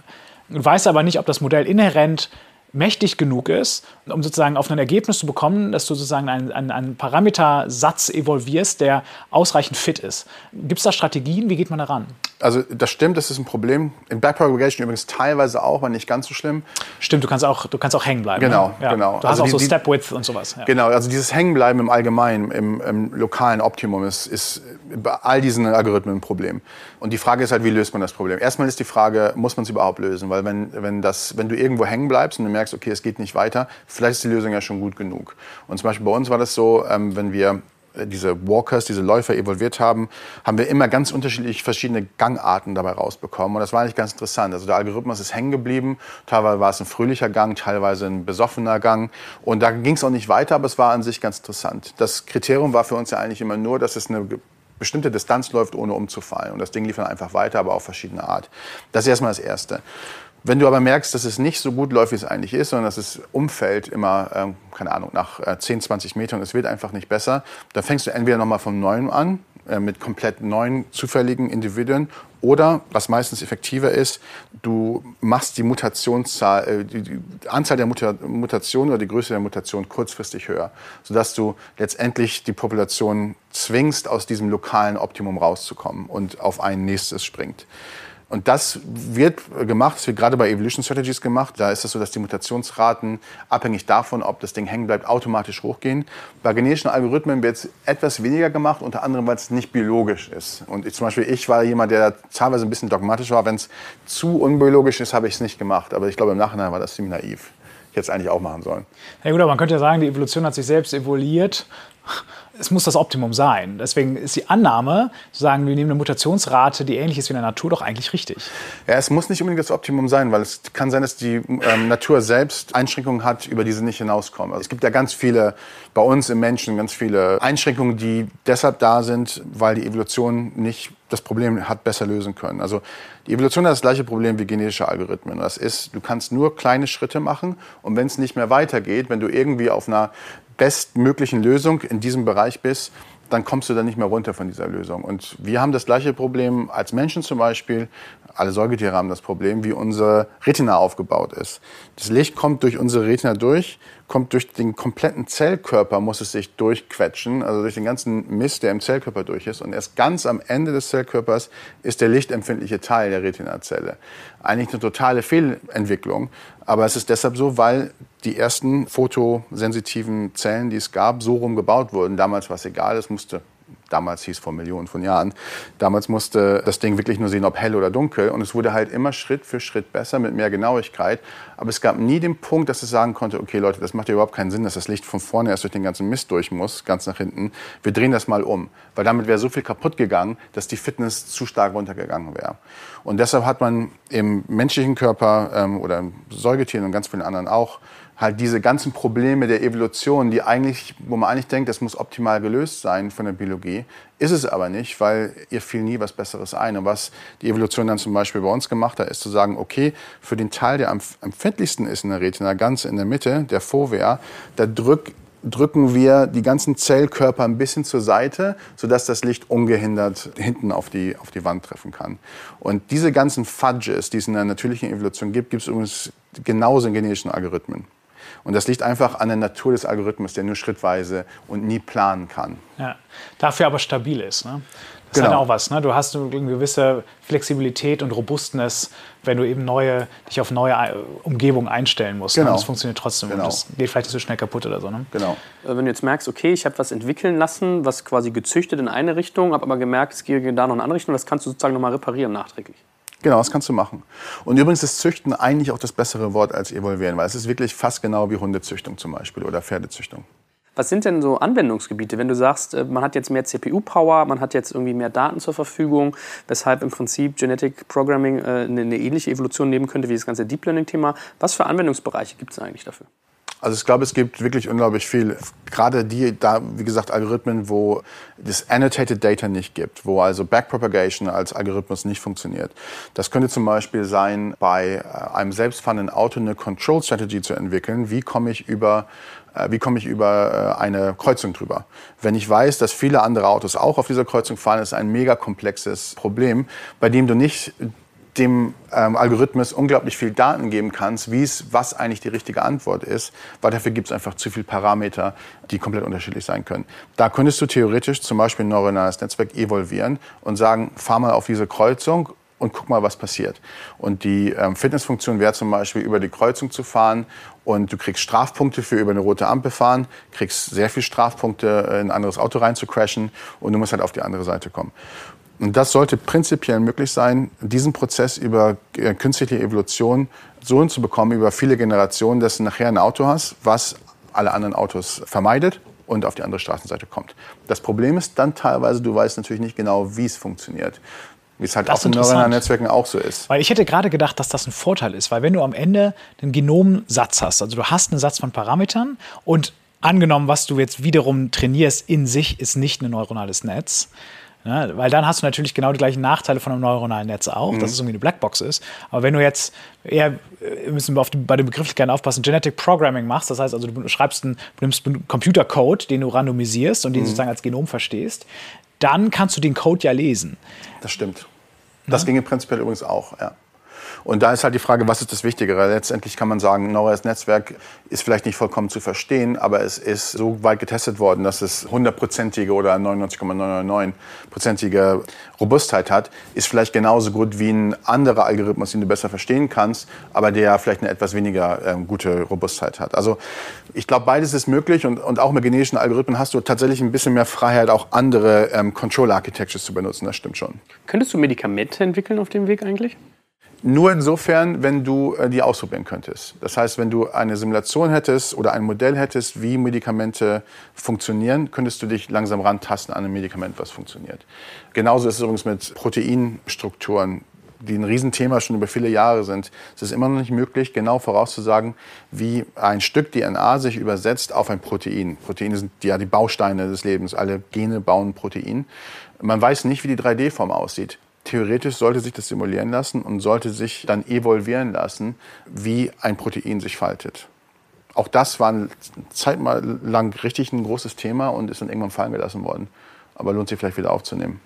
Du weißt aber nicht, ob das Modell inhärent mächtig genug ist, um sozusagen auf ein Ergebnis zu bekommen, dass du sozusagen einen, einen, einen Parametersatz evolvierst, der ausreichend fit ist. Gibt es da Strategien? Wie geht man daran? Also das stimmt, das ist ein Problem. In Backpropagation übrigens teilweise auch, aber nicht ganz so schlimm. Stimmt, du kannst auch, du kannst auch hängen bleiben. Genau, ne? ja. genau. Du hast also auch die, so Step Width und sowas. Ja. Genau, also dieses Hängenbleiben im Allgemeinen, im, im lokalen Optimum ist, ist bei all diesen Algorithmen ein Problem. Und die Frage ist halt, wie löst man das Problem? Erstmal ist die Frage, muss man es überhaupt lösen? Weil wenn, wenn, das, wenn du irgendwo hängen bleibst und du merkst, okay, es geht nicht weiter, vielleicht ist die Lösung ja schon gut genug. Und zum Beispiel bei uns war das so, ähm, wenn wir äh, diese Walkers, diese Läufer evolviert haben, haben wir immer ganz unterschiedlich verschiedene Gangarten dabei rausbekommen. Und das war eigentlich ganz interessant. Also der Algorithmus ist hängen geblieben. Teilweise war es ein fröhlicher Gang, teilweise ein besoffener Gang. Und da ging es auch nicht weiter, aber es war an sich ganz interessant. Das Kriterium war für uns ja eigentlich immer nur, dass es eine bestimmte Distanz läuft, ohne umzufallen. Und das Ding lief dann einfach weiter, aber auf verschiedene Art. Das ist erstmal das Erste. Wenn du aber merkst, dass es nicht so gut läuft, wie es eigentlich ist, sondern dass es umfällt immer, ähm, keine Ahnung, nach äh, 10, 20 Metern, es wird einfach nicht besser, dann fängst du entweder nochmal von Neuem an, äh, mit komplett neuen, zufälligen Individuen, oder, was meistens effektiver ist, du machst die Mutationszahl, äh, die, die Anzahl der Muta Mutationen oder die Größe der Mutation kurzfristig höher, sodass du letztendlich die Population zwingst, aus diesem lokalen Optimum rauszukommen und auf ein nächstes springt. Und das wird gemacht, das wird gerade bei Evolution Strategies gemacht. Da ist es so, dass die Mutationsraten abhängig davon, ob das Ding hängen bleibt, automatisch hochgehen. Bei genetischen Algorithmen wird es etwas weniger gemacht, unter anderem, weil es nicht biologisch ist. Und ich, zum Beispiel, ich war jemand, der teilweise ein bisschen dogmatisch war. Wenn es zu unbiologisch ist, habe ich es nicht gemacht. Aber ich glaube, im Nachhinein war das ziemlich naiv. Es eigentlich auch machen sollen. Ja gut, aber man könnte ja sagen, die Evolution hat sich selbst evoluiert es muss das Optimum sein. Deswegen ist die Annahme, zu sagen, wir nehmen eine Mutationsrate, die ähnlich ist wie in der Natur, doch eigentlich richtig. Ja, es muss nicht unbedingt das Optimum sein, weil es kann sein, dass die ähm, Natur selbst Einschränkungen hat, über die sie nicht hinauskommen. Also es gibt ja ganz viele, bei uns im Menschen, ganz viele Einschränkungen, die deshalb da sind, weil die Evolution nicht das Problem hat besser lösen können. Also die Evolution hat das gleiche Problem wie genetische Algorithmen. Das ist, du kannst nur kleine Schritte machen und wenn es nicht mehr weitergeht, wenn du irgendwie auf einer bestmöglichen Lösung in diesem Bereich bist, dann kommst du dann nicht mehr runter von dieser Lösung. Und wir haben das gleiche Problem als Menschen zum Beispiel. Alle Säugetiere haben das Problem, wie unsere Retina aufgebaut ist. Das Licht kommt durch unsere Retina durch, kommt durch den kompletten Zellkörper, muss es sich durchquetschen, also durch den ganzen Mist, der im Zellkörper durch ist. Und erst ganz am Ende des Zellkörpers ist der lichtempfindliche Teil der Retinazelle. Eigentlich eine totale Fehlentwicklung. Aber es ist deshalb so, weil die ersten fotosensitiven Zellen, die es gab, so rum gebaut wurden. Damals war es egal, es musste damals hieß vor Millionen von Jahren. Damals musste das Ding wirklich nur sehen, ob hell oder dunkel. Und es wurde halt immer Schritt für Schritt besser mit mehr Genauigkeit. Aber es gab nie den Punkt, dass es sagen konnte, okay Leute, das macht ja überhaupt keinen Sinn, dass das Licht von vorne erst durch den ganzen Mist durch muss, ganz nach hinten. Wir drehen das mal um. Weil damit wäre so viel kaputt gegangen, dass die Fitness zu stark runtergegangen wäre. Und deshalb hat man im menschlichen Körper ähm, oder im Säugetieren und ganz vielen anderen auch halt diese ganzen Probleme der Evolution, die eigentlich, wo man eigentlich denkt, das muss optimal gelöst sein von der Biologie, ist es aber nicht, weil ihr fiel nie was Besseres ein. Und was die Evolution dann zum Beispiel bei uns gemacht hat, ist zu sagen, okay, für den Teil, der am empfindlichsten ist in der Retina, ganz in der Mitte, der Fovea, da drückt drücken wir die ganzen Zellkörper ein bisschen zur Seite, sodass das Licht ungehindert hinten auf die, auf die Wand treffen kann. Und diese ganzen Fudges, die es in der natürlichen Evolution gibt, gibt es übrigens genauso in genetischen Algorithmen. Und das liegt einfach an der Natur des Algorithmus, der nur schrittweise und nie planen kann. Ja, dafür aber stabil ist. Ne? Das genau. ist halt auch was. Ne? Du hast eine gewisse Flexibilität und Robustness, wenn du eben neue, dich auf neue äh, Umgebungen einstellen musst. Ne? Genau. Ne? Das funktioniert trotzdem. Genau. das geht vielleicht nicht so schnell kaputt oder so. Ne? Genau. Äh, wenn du jetzt merkst, okay, ich habe was entwickeln lassen, was quasi gezüchtet in eine Richtung, habe aber gemerkt, es geht da noch in eine andere Richtung, das kannst du sozusagen nochmal reparieren nachträglich. Genau, das kannst du machen. Und übrigens ist Züchten eigentlich auch das bessere Wort als evolvieren, weil es ist wirklich fast genau wie Hundezüchtung zum Beispiel oder Pferdezüchtung. Was sind denn so Anwendungsgebiete, wenn du sagst, äh, man hat jetzt mehr CPU-Power, man hat jetzt irgendwie mehr Daten zur Verfügung, weshalb im Prinzip Genetic Programming äh, eine ähnliche Evolution nehmen könnte wie das ganze Deep Learning-Thema? Was für Anwendungsbereiche gibt es eigentlich dafür? Also ich glaube, es gibt wirklich unglaublich viel. Gerade die, da, wie gesagt, Algorithmen, wo das Annotated Data nicht gibt, wo also Backpropagation als Algorithmus nicht funktioniert. Das könnte zum Beispiel sein, bei äh, einem selbstfahrenden Auto eine Control Strategy zu entwickeln. Wie komme ich über äh, wie komme ich über äh, eine Kreuzung drüber? Wenn ich weiß, dass viele andere Autos auch auf dieser Kreuzung fahren, ist ein mega komplexes Problem, bei dem du nicht dem ähm, Algorithmus unglaublich viel Daten geben kannst, wie es, was eigentlich die richtige Antwort ist, weil dafür gibt es einfach zu viele Parameter, die komplett unterschiedlich sein können. Da könntest du theoretisch zum Beispiel ein neuronales Netzwerk evolvieren und sagen, fahr mal auf diese Kreuzung und guck mal, was passiert. Und die ähm, Fitnessfunktion wäre zum Beispiel, über die Kreuzung zu fahren und du kriegst Strafpunkte für über eine rote Ampel fahren, kriegst sehr viel Strafpunkte, in ein anderes Auto rein zu crashen und du musst halt auf die andere Seite kommen. Und das sollte prinzipiell möglich sein, diesen Prozess über äh, künstliche Evolution so hinzubekommen, über viele Generationen, dass du nachher ein Auto hast, was alle anderen Autos vermeidet und auf die andere Straßenseite kommt. Das Problem ist dann teilweise, du weißt natürlich nicht genau, wie es funktioniert. Wie es halt das auch in neuronalen Netzwerken auch so ist. Weil ich hätte gerade gedacht, dass das ein Vorteil ist, weil wenn du am Ende einen Genomsatz hast, also du hast einen Satz von Parametern und angenommen, was du jetzt wiederum trainierst in sich, ist nicht ein neuronales Netz, Ne? Weil dann hast du natürlich genau die gleichen Nachteile von einem neuronalen Netz auch, mhm. dass es irgendwie eine Blackbox ist. Aber wenn du jetzt eher, wir müssen auf die, bei den Begrifflichkeiten aufpassen, Genetic Programming machst, das heißt also, du schreibst einen, nimmst einen Computercode, den du randomisierst und den mhm. sozusagen als Genom verstehst, dann kannst du den Code ja lesen. Das stimmt. Das ja? ginge prinzipiell übrigens auch, ja. Und da ist halt die Frage, was ist das Wichtigere? Letztendlich kann man sagen, neues Netzwerk ist vielleicht nicht vollkommen zu verstehen, aber es ist so weit getestet worden, dass es hundertprozentige oder 99,999-prozentige Robustheit hat, ist vielleicht genauso gut wie ein anderer Algorithmus, den du besser verstehen kannst, aber der vielleicht eine etwas weniger ähm, gute Robustheit hat. Also ich glaube, beides ist möglich und, und auch mit genetischen Algorithmen hast du tatsächlich ein bisschen mehr Freiheit, auch andere ähm, Control Architectures zu benutzen. Das stimmt schon. Könntest du Medikamente entwickeln auf dem Weg eigentlich? Nur insofern, wenn du äh, die ausprobieren könntest. Das heißt, wenn du eine Simulation hättest oder ein Modell hättest, wie Medikamente funktionieren, könntest du dich langsam rantasten an ein Medikament, was funktioniert. Genauso ist es übrigens mit Proteinstrukturen, die ein Riesenthema schon über viele Jahre sind. Es ist immer noch nicht möglich, genau vorauszusagen, wie ein Stück DNA sich übersetzt auf ein Protein. Proteine sind ja die Bausteine des Lebens. Alle Gene bauen Protein. Man weiß nicht, wie die 3D-Form aussieht theoretisch sollte sich das simulieren lassen und sollte sich dann evolvieren lassen, wie ein Protein sich faltet. Auch das war eine Zeit lang richtig ein großes Thema und ist dann irgendwann fallen gelassen worden. Aber lohnt sich vielleicht wieder aufzunehmen.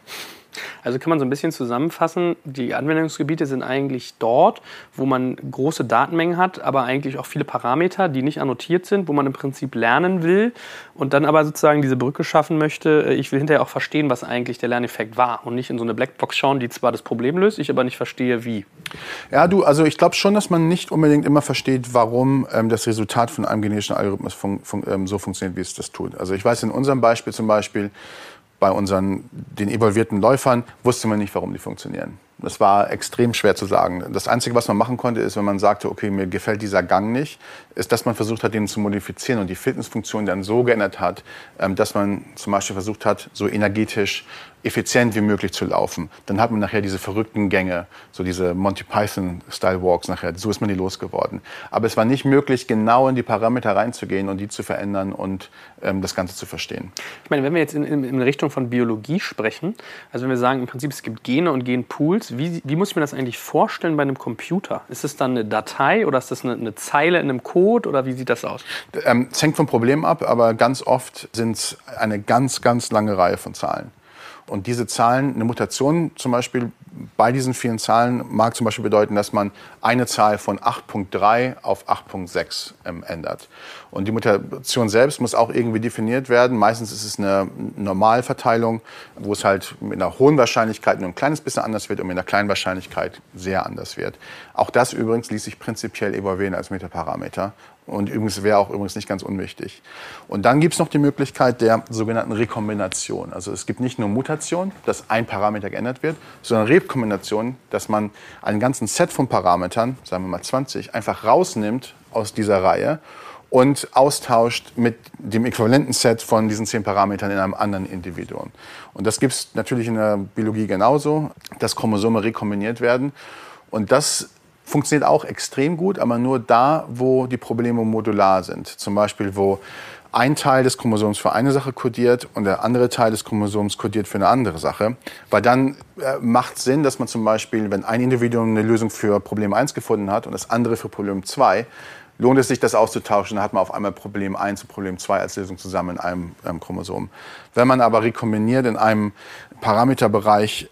Also kann man so ein bisschen zusammenfassen, die Anwendungsgebiete sind eigentlich dort, wo man große Datenmengen hat, aber eigentlich auch viele Parameter, die nicht annotiert sind, wo man im Prinzip lernen will und dann aber sozusagen diese Brücke schaffen möchte. Ich will hinterher auch verstehen, was eigentlich der Lerneffekt war und nicht in so eine Blackbox schauen, die zwar das Problem löst, ich aber nicht verstehe, wie. Ja, du, also ich glaube schon, dass man nicht unbedingt immer versteht, warum ähm, das Resultat von einem genetischen Algorithmus fun fun ähm, so funktioniert, wie es das tut. Also ich weiß in unserem Beispiel zum Beispiel, bei unseren, den evolvierten Läufern wusste man nicht, warum die funktionieren. Das war extrem schwer zu sagen. Das Einzige, was man machen konnte, ist, wenn man sagte, okay, mir gefällt dieser Gang nicht, ist, dass man versucht hat, den zu modifizieren und die Fitnessfunktion dann so geändert hat, ähm, dass man zum Beispiel versucht hat, so energetisch effizient wie möglich zu laufen. Dann hat man nachher diese verrückten Gänge, so diese Monty Python-Style Walks nachher. So ist man die losgeworden. Aber es war nicht möglich, genau in die Parameter reinzugehen und die zu verändern und ähm, das Ganze zu verstehen. Ich meine, wenn wir jetzt in, in, in, Richtung von Biologie sprechen, also wenn wir sagen, im Prinzip es gibt Gene und Genpools, wie, wie muss ich mir das eigentlich vorstellen bei einem Computer? Ist es dann eine Datei oder ist das eine, eine Zeile in einem Code oder wie sieht das aus? Ähm, es hängt vom Problem ab, aber ganz oft sind es eine ganz, ganz lange Reihe von Zahlen. Und diese Zahlen, eine Mutation zum Beispiel bei diesen vielen Zahlen mag zum Beispiel bedeuten, dass man eine Zahl von 8.3 auf 8.6 ähm, ändert. Und die Mutation selbst muss auch irgendwie definiert werden. Meistens ist es eine Normalverteilung, wo es halt mit einer hohen Wahrscheinlichkeit nur ein kleines bisschen anders wird und mit einer kleinen Wahrscheinlichkeit sehr anders wird. Auch das übrigens ließ sich prinzipiell evaluieren als Metaparameter. Und übrigens wäre auch übrigens nicht ganz unwichtig. Und dann gibt es noch die Möglichkeit der sogenannten Rekombination. Also es gibt nicht nur Mutation, dass ein Parameter geändert wird, sondern Rekombination, dass man einen ganzen Set von Parametern, sagen wir mal 20, einfach rausnimmt aus dieser Reihe und austauscht mit dem äquivalenten Set von diesen zehn Parametern in einem anderen Individuum. Und das gibt es natürlich in der Biologie genauso, dass Chromosome rekombiniert werden. Und das funktioniert auch extrem gut, aber nur da, wo die Probleme modular sind. Zum Beispiel, wo ein Teil des Chromosoms für eine Sache kodiert und der andere Teil des Chromosoms kodiert für eine andere Sache. Weil dann äh, macht Sinn, dass man zum Beispiel, wenn ein Individuum eine Lösung für Problem 1 gefunden hat und das andere für Problem 2, lohnt es sich, das auszutauschen. Dann hat man auf einmal Problem 1 und Problem 2 als Lösung zusammen in einem ähm, Chromosom. Wenn man aber rekombiniert in einem Parameterbereich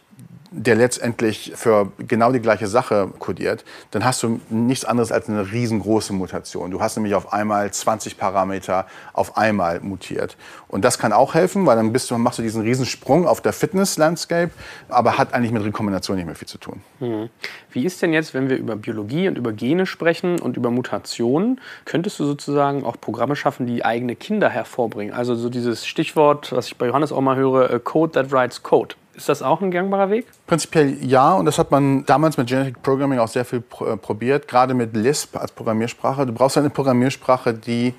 der letztendlich für genau die gleiche Sache kodiert, dann hast du nichts anderes als eine riesengroße Mutation. Du hast nämlich auf einmal 20 Parameter auf einmal mutiert. Und das kann auch helfen, weil dann bist du, machst du diesen Riesensprung auf der Fitness-Landscape, aber hat eigentlich mit Rekombination nicht mehr viel zu tun. Mhm. Wie ist denn jetzt, wenn wir über Biologie und über Gene sprechen und über Mutationen, könntest du sozusagen auch Programme schaffen, die eigene Kinder hervorbringen? Also so dieses Stichwort, was ich bei Johannes auch mal höre, äh, Code that writes Code. Ist das auch ein gangbarer Weg? Prinzipiell ja, und das hat man damals mit Genetic Programming auch sehr viel äh, probiert, gerade mit Lisp als Programmiersprache. Du brauchst eine Programmiersprache, die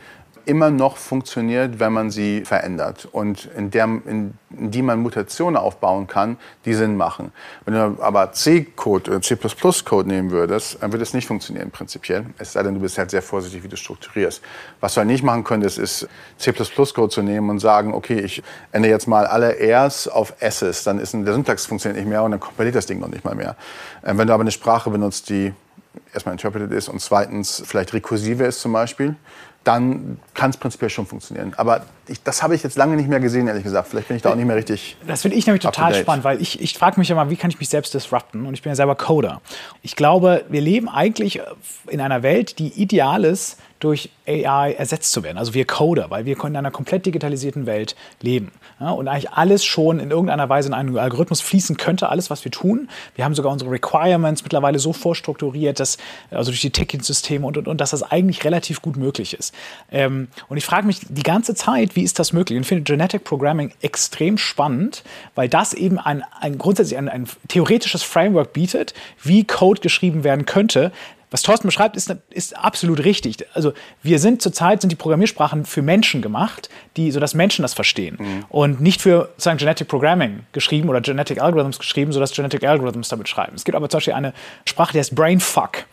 immer noch funktioniert, wenn man sie verändert und in, der, in, in die man Mutationen aufbauen kann, die Sinn machen. Wenn du aber C-Code oder C++-Code nehmen würdest, dann würde es nicht funktionieren prinzipiell. Es sei denn, du bist halt sehr vorsichtig, wie du strukturierst. Was du halt nicht machen könntest, ist C++-Code zu nehmen und sagen, okay, ich ändere jetzt mal alle Rs auf S's, dann ist der Syntax funktioniert nicht mehr und dann kompiliert das Ding noch nicht mal mehr. Ähm, wenn du aber eine Sprache benutzt, die erstmal interpreted ist und zweitens vielleicht rekursive ist zum Beispiel, dann kann es prinzipiell schon funktionieren. Aber ich, das habe ich jetzt lange nicht mehr gesehen, ehrlich gesagt. Vielleicht bin ich da auch nicht mehr richtig. Das finde ich nämlich total spannend, weil ich, ich frage mich immer, wie kann ich mich selbst disrupten? Und ich bin ja selber Coder. Ich glaube, wir leben eigentlich in einer Welt, die ideal ist, durch AI ersetzt zu werden. Also wir Coder, weil wir in einer komplett digitalisierten Welt leben. Ja, und eigentlich alles schon in irgendeiner Weise in einen Algorithmus fließen könnte, alles, was wir tun. Wir haben sogar unsere Requirements mittlerweile so vorstrukturiert, dass, also durch die Ticketsysteme und, und, und, dass das eigentlich relativ gut möglich ist. Ähm, und ich frage mich die ganze Zeit, wie ist das möglich? Und ich finde Genetic Programming extrem spannend, weil das eben ein, ein grundsätzlich ein, ein theoretisches Framework bietet, wie Code geschrieben werden könnte, was Thorsten beschreibt, ist, ist absolut richtig. Also wir sind zurzeit, sind die Programmiersprachen für Menschen gemacht, die, sodass Menschen das verstehen. Mhm. Und nicht für sozusagen Genetic Programming geschrieben oder Genetic Algorithms geschrieben, sodass Genetic Algorithms damit schreiben. Es gibt aber zum Beispiel eine Sprache, die heißt Brainfuck.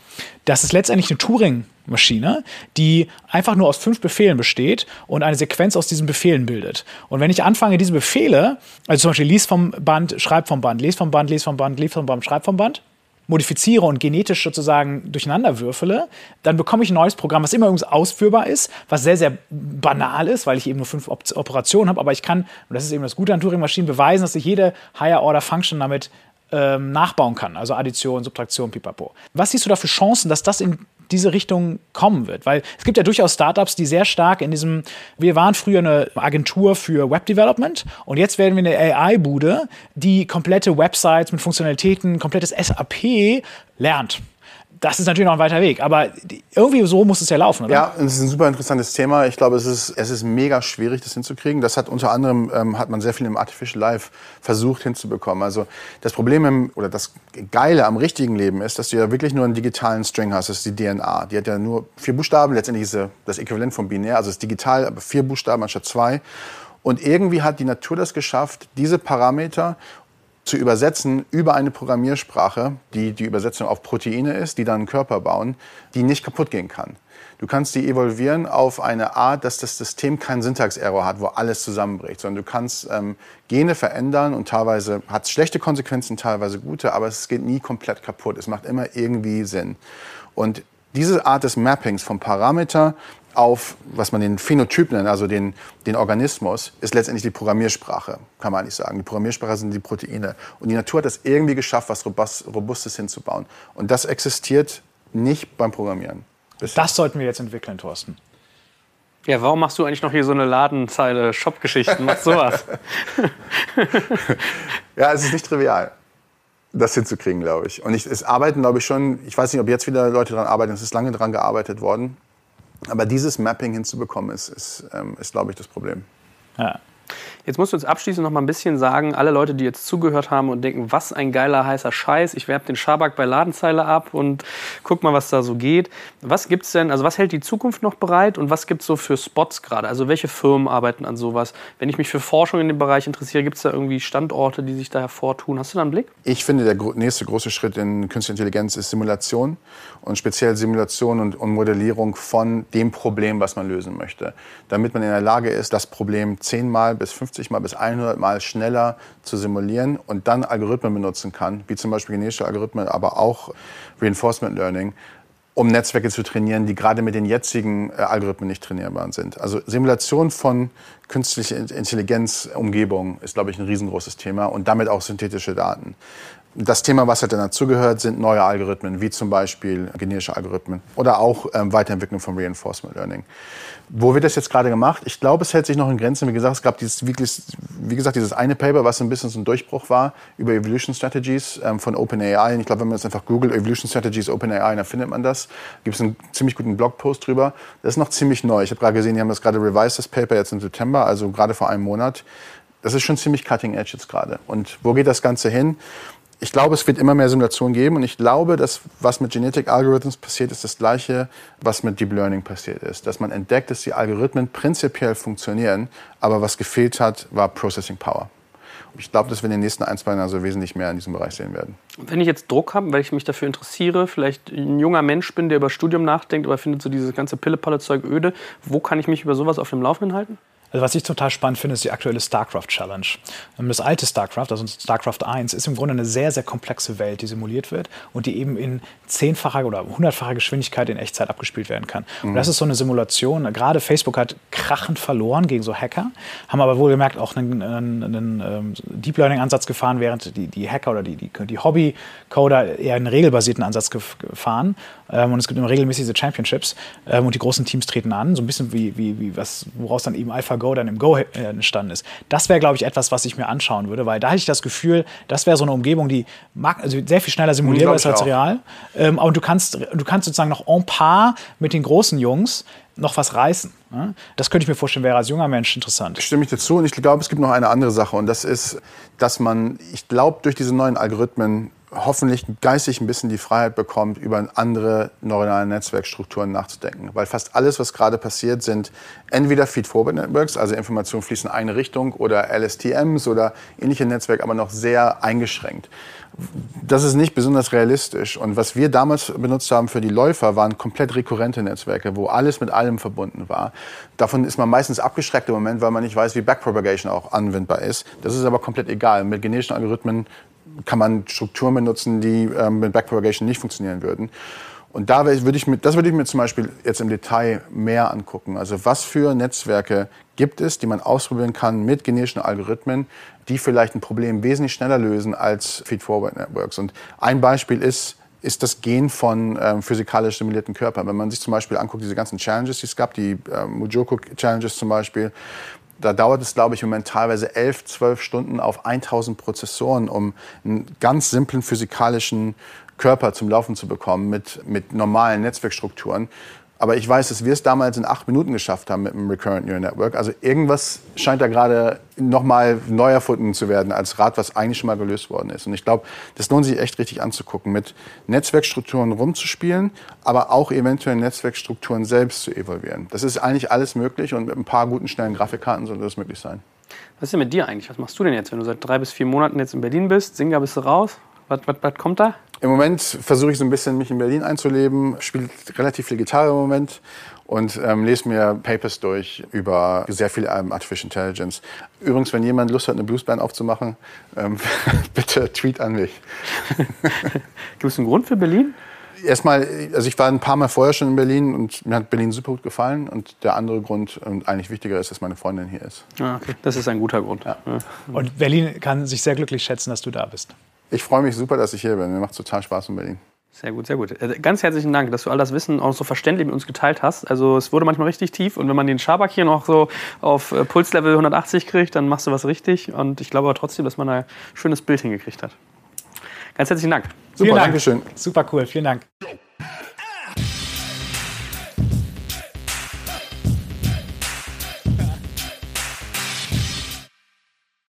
Das ist letztendlich eine Turing-Maschine, die einfach nur aus fünf Befehlen besteht und eine Sequenz aus diesen Befehlen bildet. Und wenn ich anfange, diese Befehle, also zum Beispiel lies vom Band, schreib vom Band, lies vom Band, lies vom Band, lies vom Band, schreib vom Band, modifiziere und genetisch sozusagen durcheinander würfele, dann bekomme ich ein neues Programm, was immer übrigens ausführbar ist, was sehr, sehr banal ist, weil ich eben nur fünf Op Operationen habe, aber ich kann, und das ist eben das Gute an Turing-Maschinen, beweisen, dass ich jede Higher-Order-Function damit ähm, nachbauen kann, also Addition, Subtraktion, pipapo. Was siehst du da für Chancen, dass das in diese Richtung kommen wird. Weil es gibt ja durchaus Startups, die sehr stark in diesem, wir waren früher eine Agentur für Web Development und jetzt werden wir eine AI-Bude, die komplette Websites mit Funktionalitäten, komplettes SAP lernt das ist natürlich noch ein weiter Weg, aber irgendwie so muss es ja laufen, oder? Ja, es ist ein super interessantes Thema. Ich glaube, es ist, es ist mega schwierig, das hinzukriegen. Das hat unter anderem, ähm, hat man sehr viel im Artificial Life versucht hinzubekommen. Also das Problem im, oder das Geile am richtigen Leben ist, dass du ja wirklich nur einen digitalen String hast. Das ist die DNA. Die hat ja nur vier Buchstaben. Letztendlich ist das Äquivalent vom Binär. Also es ist digital, aber vier Buchstaben anstatt zwei. Und irgendwie hat die Natur das geschafft, diese Parameter zu übersetzen über eine Programmiersprache, die die Übersetzung auf Proteine ist, die dann einen Körper bauen, die nicht kaputt gehen kann. Du kannst die evolvieren auf eine Art, dass das System keinen Syntax-Error hat, wo alles zusammenbricht, sondern du kannst ähm, Gene verändern und teilweise hat es schlechte Konsequenzen, teilweise gute, aber es geht nie komplett kaputt. Es macht immer irgendwie Sinn. Und diese Art des Mappings vom Parameter auf, was man den Phänotyp nennt, also den, den Organismus, ist letztendlich die Programmiersprache, kann man eigentlich sagen. Die Programmiersprache sind die Proteine. Und die Natur hat es irgendwie geschafft, was Robustes hinzubauen. Und das existiert nicht beim Programmieren. Das sollten wir jetzt entwickeln, Thorsten. Ja, warum machst du eigentlich noch hier so eine Ladenzeile Shop-Geschichten? Machst sowas? ja, es ist nicht trivial, das hinzukriegen, glaube ich. Und ich, es arbeiten, glaube ich, schon, ich weiß nicht, ob jetzt wieder Leute daran arbeiten, es ist lange daran gearbeitet worden. Aber dieses Mapping hinzubekommen, ist, ist, ähm, ist glaube ich, das Problem. Ja. Jetzt musst du uns abschließend noch mal ein bisschen sagen, alle Leute, die jetzt zugehört haben und denken, was ein geiler heißer Scheiß, ich werbe den Schabak bei Ladenzeile ab und guck mal, was da so geht. Was gibt's denn, also was hält die Zukunft noch bereit und was gibt es so für Spots gerade? Also welche Firmen arbeiten an sowas? Wenn ich mich für Forschung in dem Bereich interessiere, gibt es da irgendwie Standorte, die sich da hervortun? Hast du da einen Blick? Ich finde, der nächste große Schritt in Künstliche Intelligenz ist Simulation und speziell Simulation und, und Modellierung von dem Problem, was man lösen möchte. Damit man in der Lage ist, das Problem zehnmal bis 50 Mal bis 100 Mal schneller zu simulieren und dann Algorithmen benutzen kann, wie zum Beispiel genetische Algorithmen, aber auch Reinforcement Learning, um Netzwerke zu trainieren, die gerade mit den jetzigen äh, Algorithmen nicht trainierbar sind. Also Simulation von künstlicher Intelligenz-Umgebung ist, glaube ich, ein riesengroßes Thema und damit auch synthetische Daten. Das Thema, was halt dann dazugehört, sind neue Algorithmen, wie zum Beispiel generische Algorithmen oder auch ähm, Weiterentwicklung von Reinforcement Learning. Wo wird das jetzt gerade gemacht? Ich glaube, es hält sich noch in Grenzen. Wie gesagt, es gab dieses, wie gesagt, dieses eine Paper, was ein bisschen so ein Durchbruch war über Evolution Strategies ähm, von OpenAI. Und ich glaube, wenn man das einfach googelt, Evolution Strategies OpenAI, dann findet man das. Gibt es einen ziemlich guten Blogpost drüber. Das ist noch ziemlich neu. Ich habe gerade gesehen, die haben das gerade revised, das Paper jetzt im September, also gerade vor einem Monat. Das ist schon ziemlich cutting edge jetzt gerade. Und wo geht das Ganze hin? Ich glaube, es wird immer mehr Simulationen geben und ich glaube, dass was mit Genetic Algorithms passiert, ist das gleiche, was mit Deep Learning passiert ist. Dass man entdeckt, dass die Algorithmen prinzipiell funktionieren, aber was gefehlt hat, war Processing Power. Ich glaube, dass wir in den nächsten ein, zwei Jahren also wesentlich mehr in diesem Bereich sehen werden. Wenn ich jetzt Druck habe, weil ich mich dafür interessiere, vielleicht ein junger Mensch bin, der über Studium nachdenkt, aber findet so dieses ganze Pille-Palle-Zeug öde, wo kann ich mich über sowas auf dem Laufenden halten? Also was ich total spannend finde, ist die aktuelle StarCraft Challenge. Ähm, das alte StarCraft, also StarCraft 1, ist im Grunde eine sehr, sehr komplexe Welt, die simuliert wird und die eben in zehnfacher oder hundertfacher Geschwindigkeit in Echtzeit abgespielt werden kann. Mhm. Und das ist so eine Simulation. Gerade Facebook hat krachend verloren gegen so Hacker, haben aber wohlgemerkt auch einen, einen, einen ähm, Deep Learning-Ansatz gefahren, während die, die Hacker oder die, die, die Hobby-Coder eher einen regelbasierten Ansatz gefahren. Ähm, und es gibt immer regelmäßig diese Championships und die großen Teams treten an, so ein bisschen wie, wie, wie was, woraus dann eben Alpha Go dann im Go äh, entstanden ist. Das wäre, glaube ich, etwas, was ich mir anschauen würde, weil da hätte ich das Gefühl, das wäre so eine Umgebung, die mag, also sehr viel schneller simulierbar ist als real. Ähm, aber du kannst, du kannst sozusagen noch en par mit den großen Jungs noch was reißen. Ne? Das könnte ich mir vorstellen, wäre als junger Mensch interessant. Ich stimme ich dazu und ich glaube, es gibt noch eine andere Sache und das ist, dass man, ich glaube, durch diese neuen Algorithmen hoffentlich geistig ein bisschen die Freiheit bekommt, über andere neuronale Netzwerkstrukturen nachzudenken. Weil fast alles, was gerade passiert, sind entweder Feed-Forward-Networks, also Informationen fließen in eine Richtung, oder LSTMs oder ähnliche Netzwerke, aber noch sehr eingeschränkt. Das ist nicht besonders realistisch. Und was wir damals benutzt haben für die Läufer, waren komplett rekurrente Netzwerke, wo alles mit allem verbunden war. Davon ist man meistens abgeschreckt im Moment, weil man nicht weiß, wie Backpropagation auch anwendbar ist. Das ist aber komplett egal. Mit genetischen Algorithmen kann man Strukturen benutzen, die ähm, mit Backpropagation nicht funktionieren würden. Und da würde ich mir, das würde ich mir zum Beispiel jetzt im Detail mehr angucken. Also was für Netzwerke gibt es, die man ausprobieren kann mit genetischen Algorithmen, die vielleicht ein Problem wesentlich schneller lösen als Feed-Forward-Networks. Und ein Beispiel ist, ist das Gen von ähm, physikalisch simulierten Körpern. Wenn man sich zum Beispiel anguckt, diese ganzen Challenges, die es gab, die ähm, Mujoko-Challenges zum Beispiel, da dauert es, glaube ich, im Moment teilweise elf, zwölf Stunden auf 1000 Prozessoren, um einen ganz simplen physikalischen Körper zum Laufen zu bekommen mit, mit normalen Netzwerkstrukturen. Aber ich weiß, dass wir es damals in acht Minuten geschafft haben mit dem Recurrent Neural Network. Also irgendwas scheint da gerade nochmal neu erfunden zu werden als Rad, was eigentlich schon mal gelöst worden ist. Und ich glaube, das lohnt sich echt richtig anzugucken, mit Netzwerkstrukturen rumzuspielen, aber auch eventuell Netzwerkstrukturen selbst zu evolvieren. Das ist eigentlich alles möglich und mit ein paar guten, schnellen Grafikkarten sollte das möglich sein. Was ist denn mit dir eigentlich? Was machst du denn jetzt, wenn du seit drei bis vier Monaten jetzt in Berlin bist? Singa bist du raus? Was, was, was kommt da? Im Moment versuche ich so ein bisschen mich in Berlin einzuleben, spiele relativ viel Gitarre im Moment und ähm, lese mir Papers durch über sehr viel ähm, Artificial Intelligence. Übrigens, wenn jemand Lust hat, eine Bluesband aufzumachen, ähm, bitte tweet an mich. Gibt es einen Grund für Berlin? Erstmal, also ich war ein paar Mal vorher schon in Berlin und mir hat Berlin super gut gefallen. Und der andere Grund und eigentlich wichtiger ist, dass meine Freundin hier ist. Ah, okay. Das ist ein guter Grund. Ja. Und Berlin kann sich sehr glücklich schätzen, dass du da bist. Ich freue mich super, dass ich hier bin. Mir macht total Spaß in Berlin. Sehr gut, sehr gut. Äh, Ganz herzlichen Dank, dass du all das Wissen auch so verständlich mit uns geteilt hast. Also es wurde manchmal richtig tief und wenn man den Schaberk hier noch so auf äh, Pulslevel 180 kriegt, dann machst du was richtig. Und ich glaube aber trotzdem, dass man da ein schönes Bild hingekriegt hat. Ganz herzlichen Dank. Super, Vielen Dank. Dankeschön. Super cool, vielen Dank.